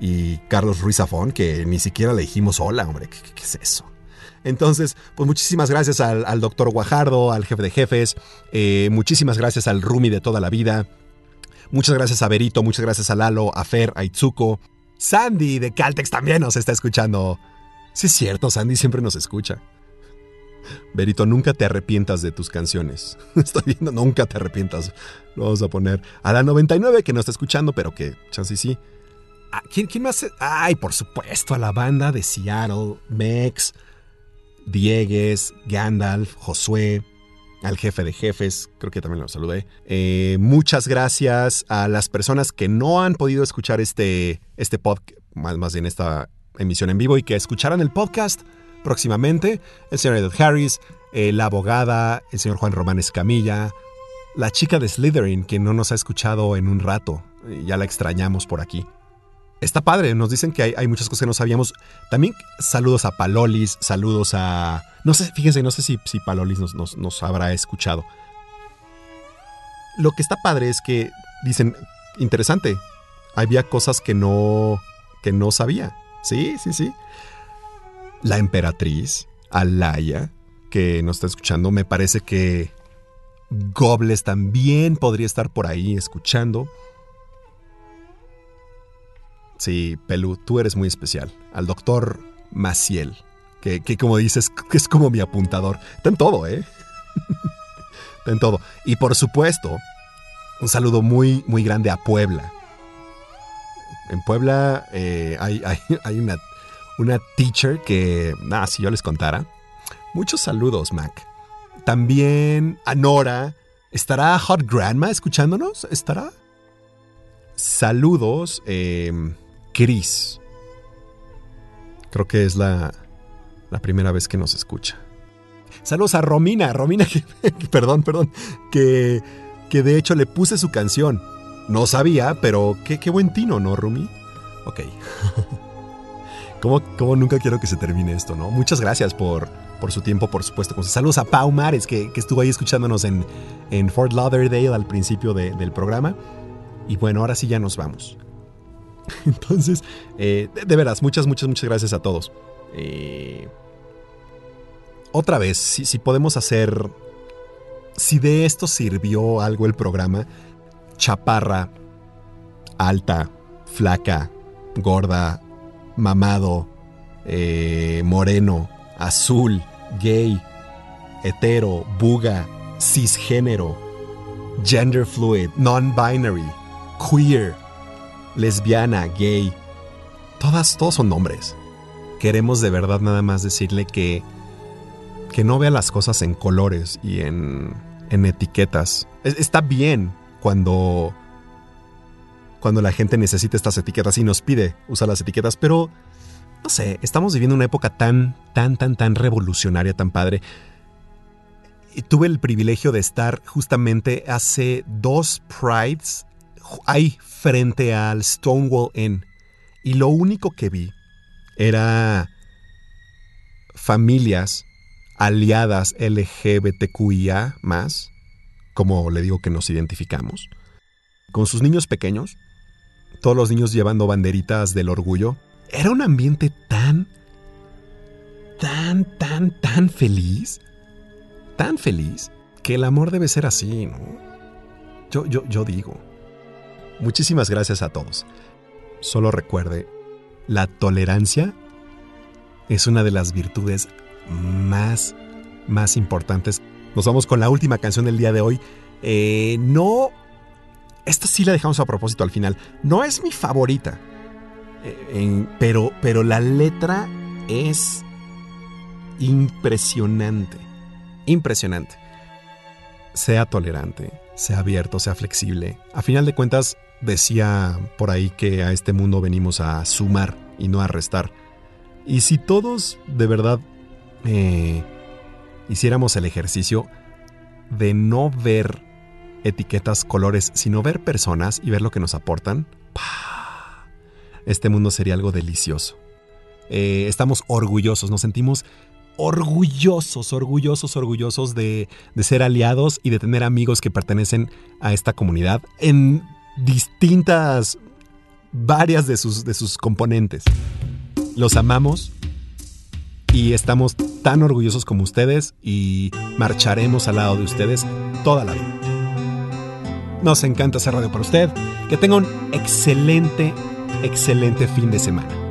y Carlos Ruiz Zafón que ni siquiera le dijimos hola, hombre. ¿Qué, es eso? Entonces, pues muchísimas gracias al, al doctor Guajardo, al jefe de jefes, eh, muchísimas gracias al Rumi de toda la vida, muchas gracias a Berito, muchas gracias a Lalo, a Fer, a Itzuko, Sandy de Caltex también nos está escuchando. Sí es cierto, Sandy siempre nos escucha. Berito, nunca te arrepientas de tus canciones. Estoy viendo, nunca te arrepientas. Lo vamos a poner a la 99 que no está escuchando, pero que chance sí. Ah, ¿quién, ¿Quién más? Ay, por supuesto, a la banda de Seattle, Mex, Diegues, Gandalf, Josué, al jefe de jefes, creo que también lo saludé. Eh, muchas gracias a las personas que no han podido escuchar este, este podcast, más, más bien esta emisión en vivo y que escucharán el podcast próximamente. El señor Edward Harris, eh, la abogada, el señor Juan Román Escamilla, la chica de Slytherin que no nos ha escuchado en un rato, ya la extrañamos por aquí. Está padre, nos dicen que hay, muchas cosas que no sabíamos. También saludos a Palolis, saludos a... No sé, fíjense, no sé si, si Palolis nos, nos, nos habrá escuchado. Lo que está padre es que dicen, interesante, había cosas que no, que no sabía. Sí, sí, sí. La emperatriz, Alaya, que nos está escuchando, me parece que Gobles también podría estar por ahí escuchando. Sí, Pelu, tú eres muy especial. Al doctor Maciel, que, que como dices, que es como mi apuntador. Está en todo, ¿eh? Está en todo. Y por supuesto, un saludo muy, muy grande a Puebla. En Puebla eh, hay, hay- hay una, una teacher que, nada, si yo les contara. Muchos saludos, Mac. También a Nora. ¿Estará Hot Grandma escuchándonos? ¿Estará? Saludos, eh, Chris. Creo que es la, la primera vez que nos escucha. Saludos a Romina, Romina, que, perdón, perdón, que, que de hecho le puse su canción. No sabía, pero qué, qué buen tino, ¿no, Rumi? Ok. ¿Cómo, cómo nunca quiero que se termine esto, no? Muchas gracias por, por su tiempo, por supuesto. Saludos a Pau Mares, que, que estuvo ahí escuchándonos en, en Fort Lauderdale al principio de- del programa. Y bueno, ahora sí ya nos vamos. Entonces, eh, de, veras, muchas, muchas, muchas gracias a todos. Eh, otra vez, si, si podemos hacer. Si de esto sirvió algo el programa, chaparra, alta, flaca, gorda, mamado, eh, moreno, azul, gay, hetero, buga, cisgénero, gender fluid, non-binary, queer, lesbiana, gay. Todas, todos son nombres. Queremos de verdad nada más decirle que que no vea las cosas en colores y en, en etiquetas. Es- está bien cuando cuando la gente necesita estas etiquetas y nos pide usar las etiquetas, pero no sé, estamos viviendo una época tan, tan, tan, tan revolucionaria, tan padre. Tuve el privilegio de estar justamente hace dos Prides ahí frente al Stonewall Inn. Y lo único que vi era familias aliadas LGBTQIA más, como le digo que nos identificamos, con sus niños pequeños, todos los niños llevando banderitas del orgullo. Era un ambiente tan, tan, tan, tan feliz, tan feliz, que el amor debe ser así, ¿no? Yo, yo, yo digo. Muchísimas gracias a todos. Solo recuerde, la tolerancia es una de las virtudes más, más importantes. Nos vamos con la última canción del día de hoy. Eh, no, esta sí la dejamos a propósito al final. No es mi favorita, eh, pero, pero la letra es impresionante, impresionante. Sea tolerante, sea abierto, sea flexible. A final de cuentas, decía por ahí que a este mundo venimos a sumar y no a restar. Y si todos de verdad eh, hiciéramos el ejercicio de no ver etiquetas, colores, sino ver personas y ver lo que nos aportan, ¡pah! este mundo sería algo delicioso. Eh, estamos orgullosos, nos sentimos orgullosos, orgullosos, orgullosos de, de ser aliados y de tener amigos que pertenecen a esta comunidad en distintas, varias de sus, de sus componentes. Los amamos y estamos tan orgullosos como ustedes y marcharemos al lado de ustedes toda la vida. Nos encanta hacer radio para usted. Que tenga un excelente, excelente fin de semana.